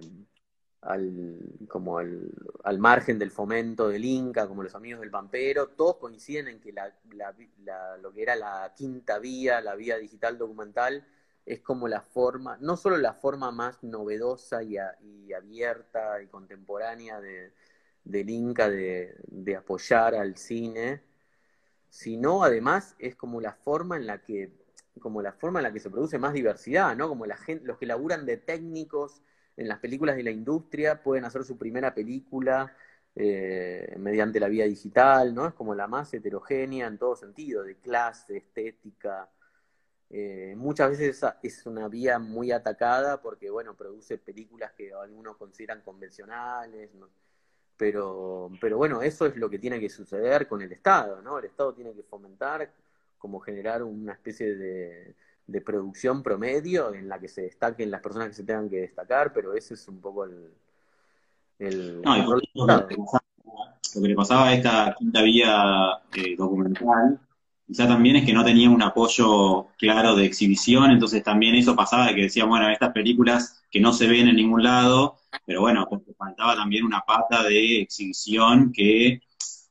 al como al, margen del fomento del Inca, como los amigos del Pampero, todos coinciden en que la, lo que era la quinta vía, la vía digital documental, es como la forma, no solo la forma más novedosa y, abierta y contemporánea de, del Inca de, de apoyar al cine, sino además es como la forma en la que como la forma en la que se produce más diversidad, ¿no? Como la gente, los que laburan de técnicos en las películas de la industria pueden hacer su primera película eh, mediante la vía digital, ¿no? Es como la más heterogénea en todo sentido, de clase, estética. Eh, muchas veces es una vía muy atacada porque, bueno, produce películas que algunos consideran convencionales, ¿no? Pero, pero bueno, eso es lo que tiene que suceder con el Estado, ¿no? El Estado tiene que fomentar como generar una especie de, producción promedio en la que se destaquen las personas que se tengan que destacar, pero ese es un poco el... el no, lo, que le pasaba a esta quinta vía eh, documental, quizá también es que no tenía un apoyo claro de exhibición, entonces también eso pasaba de que decían, bueno, estas películas que no se ven en ningún lado, pero bueno, porque faltaba también una pata de exhibición que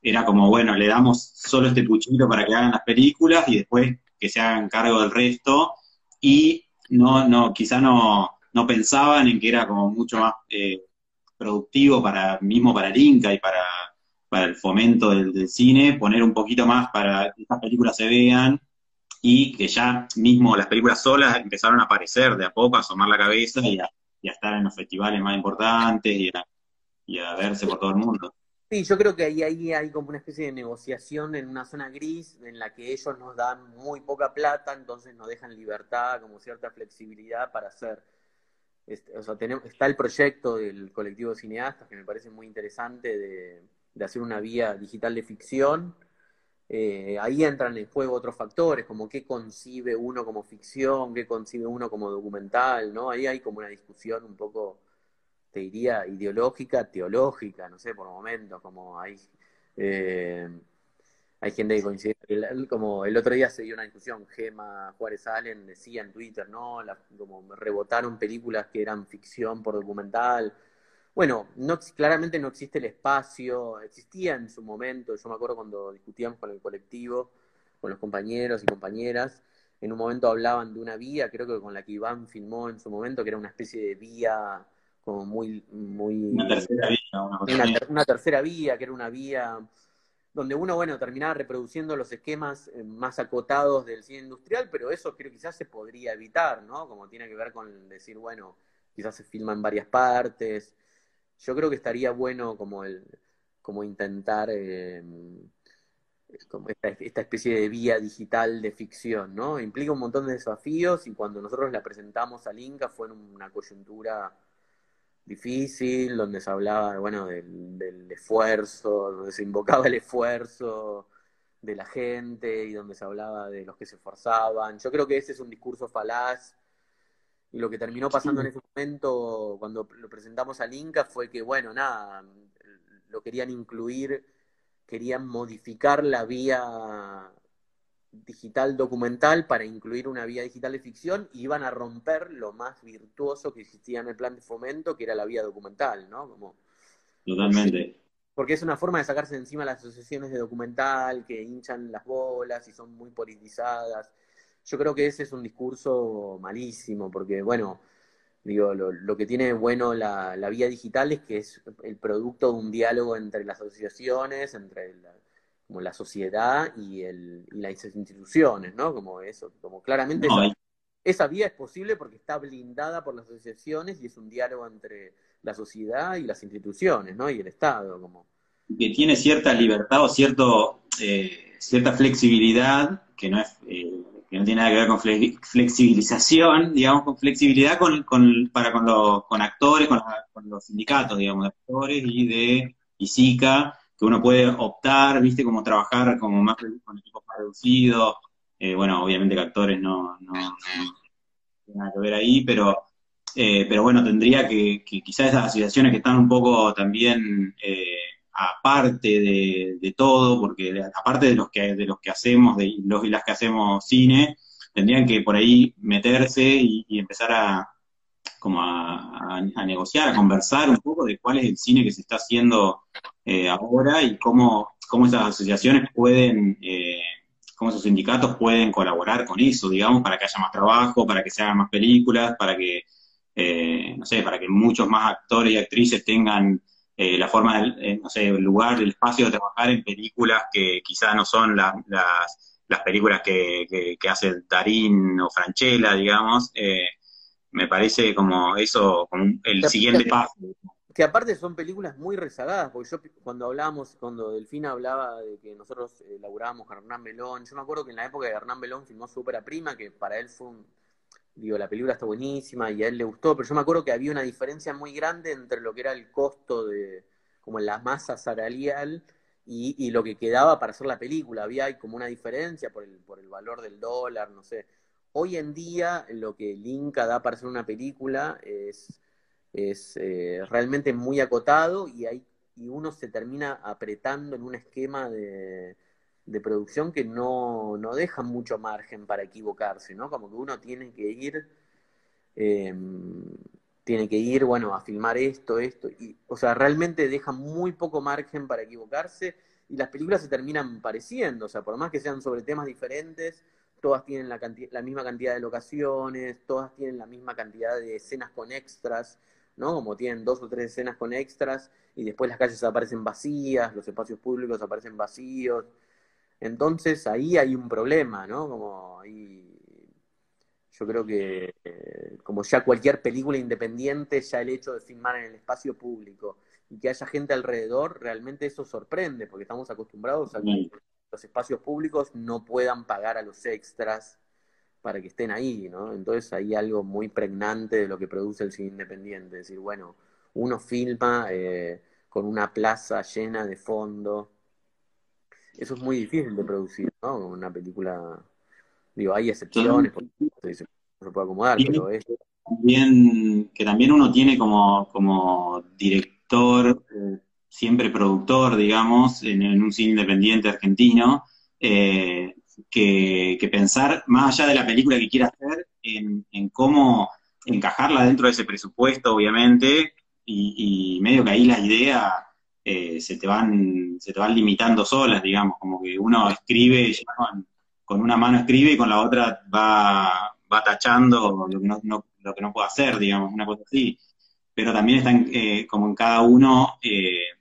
era como, bueno, le damos solo este puchito para que hagan las películas y después que se hagan cargo del resto, y no, no, quizá no, no pensaban en que era como mucho más eh, productivo para, mismo para el Inca y para, para el fomento del, cine, poner un poquito más para que estas películas se vean y que ya mismo las películas solas empezaron a aparecer de a poco, a asomar la cabeza y a, estar en los festivales más importantes y a verse por todo el mundo. Sí, yo creo que ahí, ahí hay como una especie de negociación en una zona gris en la que ellos nos dan muy poca plata, entonces nos dejan libertad, como cierta flexibilidad para hacer. Este, o sea, tenemos, está el proyecto del colectivo de cineastas que me parece muy interesante de, de hacer una vía digital de ficción eh, ahí entran en juego otros factores, como qué concibe uno como ficción, qué concibe uno como documental, ¿no? Ahí hay como una discusión un poco, te diría, ideológica, teológica, no sé, por momentos, como hay, eh, hay gente que coincide, como el otro día se dio una discusión, Gema Juárez Allen decía en Twitter, ¿no? como rebotaron películas que eran ficción por documental, bueno, no, claramente no existe el espacio, existía en su momento, yo me acuerdo cuando discutíamos con el colectivo, con los compañeros y compañeras, en un momento hablaban de una vía, creo que con la que Iván filmó en su momento, que era una especie de vía como muy... muy una tercera vía. Una, tercera vía, que era una vía donde uno, bueno, terminaba reproduciendo los esquemas eh, más acotados del cine industrial, pero eso creo quizás se podría evitar, ¿no? Como tiene que ver con decir, bueno, quizás se filma en varias partes, yo creo que estaría bueno como el como intentar eh, como esta, especie de vía digital de ficción, ¿no? Implica un montón de desafíos y cuando nosotros la presentamos al Inca fue en una coyuntura difícil, donde se hablaba, bueno, del, del esfuerzo, donde se invocaba el esfuerzo de la gente y donde se hablaba de los que se esforzaban. Yo creo que ese es un discurso falaz y lo que terminó pasando en ese momento, cuando lo presentamos al Inca, fue que, bueno, nada, lo querían incluir, querían modificar la vía digital documental para incluir una vía digital de ficción y iban a romper lo más virtuoso que existía en el plan de fomento, que era la vía documental, ¿no? Como, Totalmente. Porque es una forma de sacarse de encima las asociaciones de documental que hinchan las bolas y son muy politizadas yo creo que ese es un discurso malísimo, porque, bueno, Digo, lo, que tiene bueno la, vía digital es que es el producto de un diálogo entre las asociaciones, entre la, como la sociedad y, el, y las instituciones, ¿no? Como eso, como claramente esa, vía es posible porque está blindada por las asociaciones y es un diálogo entre la sociedad y las instituciones, ¿no? Y el Estado, como. Que tiene cierta libertad o cierto, eh, cierta flexibilidad, que no es eh, que no tiene nada que ver con flexibilización, digamos, con flexibilidad con, con para con, los, con actores, con, los sindicatos, digamos, de actores y de ISICA, que uno puede optar, viste, como trabajar como más con equipos más reducidos, eh, bueno, obviamente que actores no, no, tienen nada que ver ahí, pero, eh, pero bueno, tendría que, que quizás esas asociaciones que están un poco también eh, aparte de, todo, porque aparte de los que, de los que hacemos, de los y las que hacemos cine, tendrían que por ahí meterse y, empezar a como a, negociar, a conversar un poco de cuál es el cine que se está haciendo eh, ahora y cómo, cómo esas asociaciones pueden, eh, cómo esos sindicatos pueden colaborar con eso, digamos, para que haya más trabajo, para que se hagan más películas, para que, eh, no sé, para que muchos más actores y actrices tengan eh, la forma, del, eh, no sé, el lugar, el espacio de trabajar en películas que quizás no son las, las películas que, que, hace Darín o Franchella, digamos, eh, me parece como eso, como el siguiente paso. Que aparte son películas muy rezagadas, porque yo cuando hablábamos, cuando Delfina hablaba de que nosotros laburábamos con Hernán Belón, yo me acuerdo que en la época de Hernán Belón filmó su ópera prima, que para él fue un, digo, la película está buenísima y a él le gustó, pero yo me acuerdo que había una diferencia muy grande entre lo que era el costo de, como la masa salarial y, y lo que quedaba para hacer la película. Había como una diferencia por el, por el valor del dólar, no sé. Hoy en día lo que el Inca da para hacer una película es, eh, realmente muy acotado y, hay, y uno se termina apretando en un esquema de de producción que no, dejan mucho margen para equivocarse, ¿no? Como que uno tiene que ir, em, tiene que ir, bueno, a filmar esto, esto, y, o sea, realmente deja muy poco margen para equivocarse y las películas se terminan pareciendo, o sea, por más que sean sobre temas diferentes, todas tienen la, la misma cantidad de locaciones, todas tienen la misma cantidad de escenas con extras, ¿no? Como tienen dos o tres escenas con extras y después las calles aparecen vacías, los espacios públicos aparecen vacíos. Entonces ahí hay un problema, ¿no? Como yo creo que eh, como ya cualquier película independiente, ya el hecho de filmar en el espacio público y que haya gente alrededor, realmente eso sorprende, porque estamos acostumbrados a que los espacios públicos no puedan pagar a los extras para que estén ahí, ¿no? Entonces hay algo muy pregnante de lo que produce el cine independiente, es decir, bueno, uno filma eh, con una plaza llena de fondo, eso es muy difícil de producir, ¿no? Una película, digo, hay excepciones, porque se puede acomodar, pero es... También, que también uno tiene como, como director, eh, siempre productor, digamos, en, un cine independiente argentino, eh, que, pensar más allá de la película que quiera hacer, en, cómo encajarla dentro de ese presupuesto, obviamente, y, medio que ahí la idea eh, se, te van, se te van limitando solas, digamos, como que uno escribe, con, una mano escribe y con la otra va, va tachando lo que no, lo que no puede hacer, digamos, una cosa así. Pero también está eh, como en cada uno eh,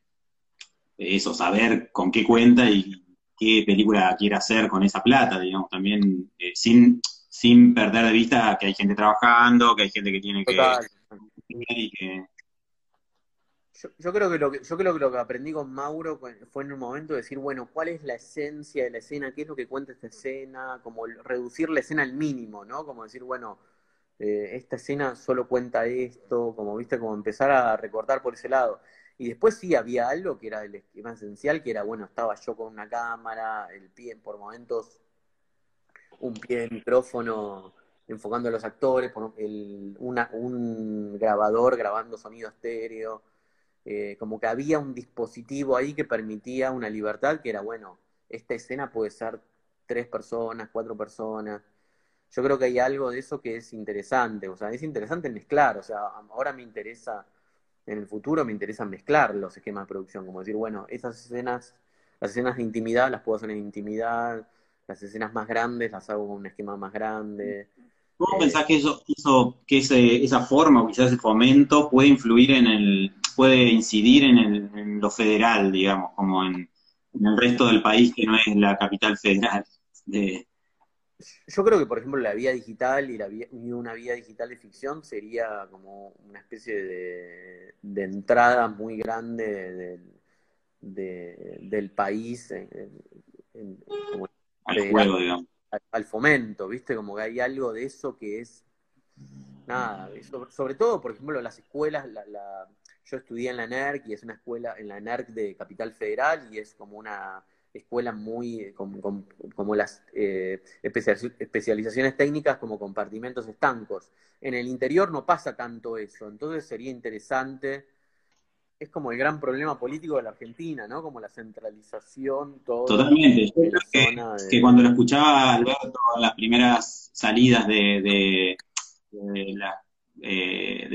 eso, saber con qué cuenta y qué película quiere hacer con esa plata, digamos, también sin, sin perder de vista que hay gente trabajando, que hay gente que tiene que... Y que yo, creo que lo que yo creo que lo que aprendí con Mauro fue en un momento decir, bueno, ¿cuál es la esencia de la escena? ¿Qué es lo que cuenta esta escena? Como reducir la escena al mínimo, ¿no? Como decir, bueno, eh, esta escena solo cuenta esto, como viste, como empezar a recortar por ese lado. Y después sí había algo que era el esquema esencial, que era, bueno, estaba yo con una cámara, el pie por momentos, un pie de micrófono enfocando a los actores, el, una, un grabador grabando sonido estéreo eh, como que había un dispositivo ahí que permitía una libertad que era, bueno, esta escena puede ser tres personas, cuatro personas. Yo creo que hay algo de eso que es interesante, o sea, es interesante mezclar, o sea, ahora me interesa, en el futuro me interesa mezclar los esquemas de producción, como decir, bueno, esas escenas, las escenas de intimidad las puedo hacer en intimidad, las escenas más grandes las hago con un esquema más grande, ¿Cómo pensás que eso, que esa forma o quizás ese fomento puede influir en el, puede incidir en, lo federal, digamos, como en, el resto del país que no es la capital federal? Yo creo que, por ejemplo, la vía digital y, la una vía digital de ficción sería como una especie de, entrada muy grande del país al, fomento, ¿viste? Como que hay algo de eso que es nada, sobre, todo, por ejemplo, las escuelas, la, yo estudié en la NERC y es una escuela en la NERC de Capital Federal y es como una escuela muy, como, las eh, especializaciones técnicas como compartimentos estancos. En el interior no pasa tanto eso, entonces sería interesante es como el gran problema político de la Argentina, ¿no? Como la centralización, todo. Totalmente. que, cuando lo escuchaba Alberto en las primeras salidas de, de,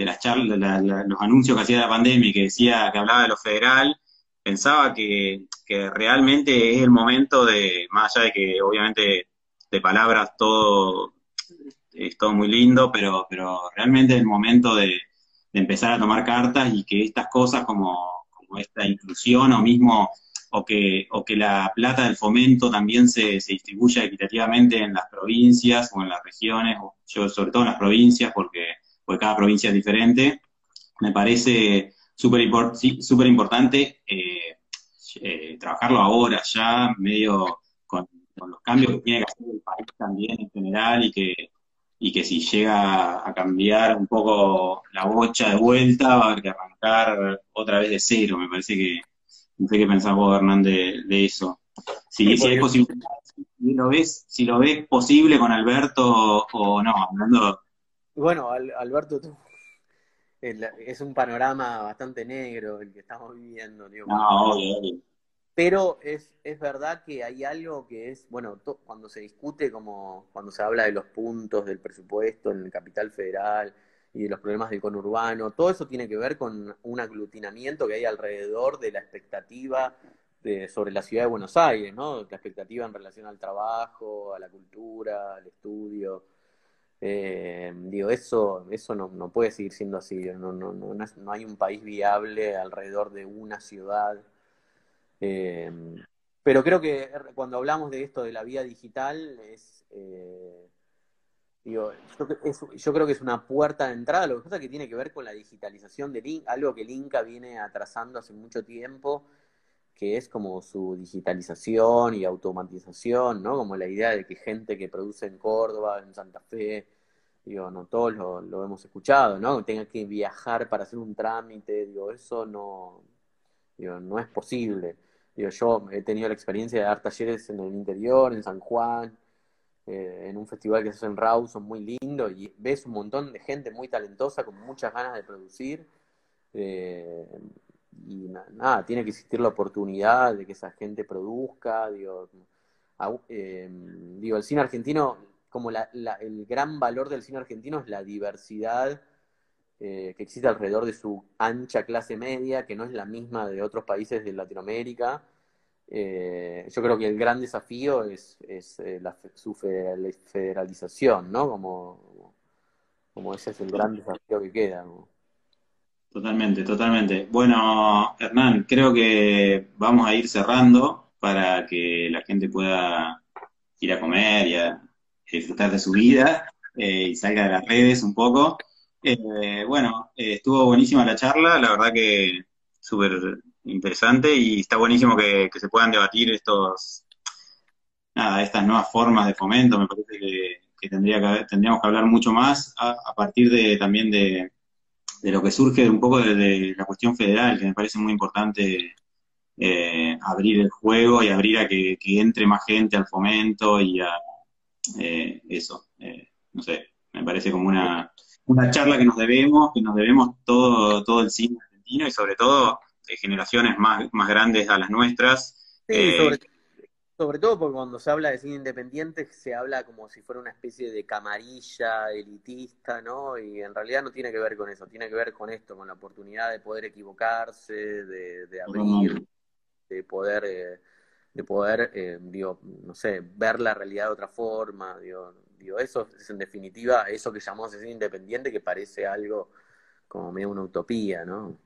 las charlas, de los anuncios que hacía de la pandemia y que decía que hablaba de lo federal, pensaba que, que realmente es el momento de, más allá de que obviamente de palabras todo es todo muy lindo, pero, pero realmente es el momento de de empezar a tomar cartas y que estas cosas como, esta inclusión o mismo o que, o que la plata del fomento también se, se distribuya equitativamente en las provincias o en las regiones, o yo sobre todo en las provincias, porque, porque cada provincia es diferente, me parece súper super importante eh, eh, trabajarlo ahora ya, medio con, con, los cambios que tiene que hacer el país también en general y que, y que si llega a cambiar un poco la bocha de vuelta, va a haber que arrancar otra vez de cero. Me parece que no sé qué pensás vos, Hernán, de, eso. Si, si, es posible, si lo ves, si lo ves posible con Alberto o no, hablando. Bueno, Alberto, es un panorama bastante negro el que estamos viviendo. no, obvio, obvio. Pero es, es verdad que hay algo que es, bueno, cuando se discute, como cuando se habla de los puntos del presupuesto en el capital federal y de los problemas del conurbano, todo eso tiene que ver con un aglutinamiento que hay alrededor de la expectativa de, sobre la ciudad de Buenos Aires, ¿no? La expectativa en relación al trabajo, a la cultura, al estudio. Eh, digo, eso, eso no, no, puede seguir siendo así. No, no, no, no hay un país viable alrededor de una ciudad eh, pero creo que cuando hablamos de esto de la vía digital, es, eh, digo, yo, creo que es una puerta de entrada. Lo que pasa es que tiene que ver con la digitalización Inca, algo que el Inca viene atrasando hace mucho tiempo, que es como su digitalización y automatización, ¿no? Como la idea de que gente que produce en Córdoba, en Santa Fe, digo, no todos lo, hemos escuchado, ¿no? Tenga que viajar para hacer un trámite, digo, eso no, digo, no es posible. Digo, yo he tenido la experiencia de dar talleres en el interior, en San Juan, eh, en un festival que se hace en Rawson, muy lindo, y ves un montón de gente muy talentosa, con muchas ganas de producir. Eh, y nada, tiene que existir la oportunidad de que esa gente produzca. Digo, eh, digo el cine argentino, como el gran valor del cine argentino es la diversidad eh, que existe alrededor de su ancha clase media, que no es la misma de otros países de Latinoamérica. Eh, yo creo que el gran desafío es, eh, su federalización, ¿no? Como, como ese es el gran desafío que queda. Totalmente, totalmente. Bueno, Hernán, creo que vamos a ir cerrando para que la gente pueda ir a comer y a disfrutar de su vida y salga de las redes un poco. Eh, bueno, eh, estuvo buenísima la charla, la verdad que súper interesante y está buenísimo que, se puedan debatir estos, nada, estas nuevas formas de fomento. Me parece que, tendría que tendríamos que hablar mucho más a, partir de también de, lo que surge de un poco de, la cuestión federal, que me parece muy importante eh, abrir el juego y abrir a que, entre más gente al fomento y a eso. no sé, me parece como una una charla que nos debemos, que nos debemos todo, todo el cine argentino y sobre todo de generaciones más, más grandes a las nuestras. Sí, eh, sobre, todo porque cuando se habla de cine independiente se habla como si fuera una especie de camarilla elitista, ¿no? Y en realidad no tiene que ver con eso, tiene que ver con esto, con la oportunidad de poder equivocarse, de, de abrir, de poder... Eh, de poder, eh, digo, no sé, ver la realidad de otra forma, digo, Digo, eso es en definitiva eso que llamamos cine independiente, que parece algo como medio una utopía, ¿no?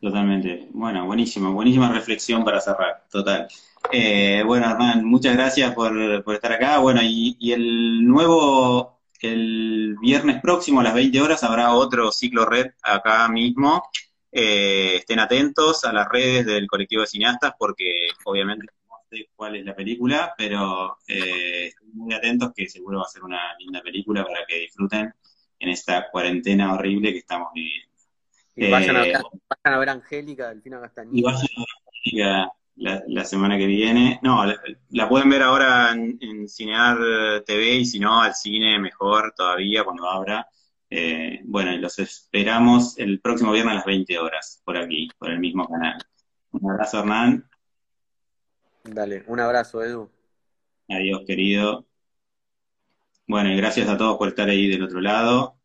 Totalmente. Bueno, buenísimo, buenísima reflexión para cerrar, total. Eh, bueno, Hernán, muchas gracias por, estar acá. Bueno, y, y, el nuevo, el viernes próximo a las 20 horas habrá otro ciclo red acá mismo. Eh, estén atentos a las redes del colectivo de cineastas porque obviamente no sé cuál es la película, pero eh, estén muy atentos que seguro va a ser una linda película para que disfruten en esta cuarentena horrible que estamos viviendo. Y vayan, a, ver, eh, vayan a ver Angélica, Delfina Castañeda. Y vayan a ver la, la, semana que viene. No, la, pueden ver ahora en, Cinear TV y si no, al cine mejor todavía cuando abra. Eh, bueno, y los esperamos el próximo viernes a las 20 horas, por aquí, por el mismo canal. Un abrazo, Hernán. Dale, un abrazo, Edu. Adiós, querido. Bueno, y gracias a todos por estar ahí del otro lado.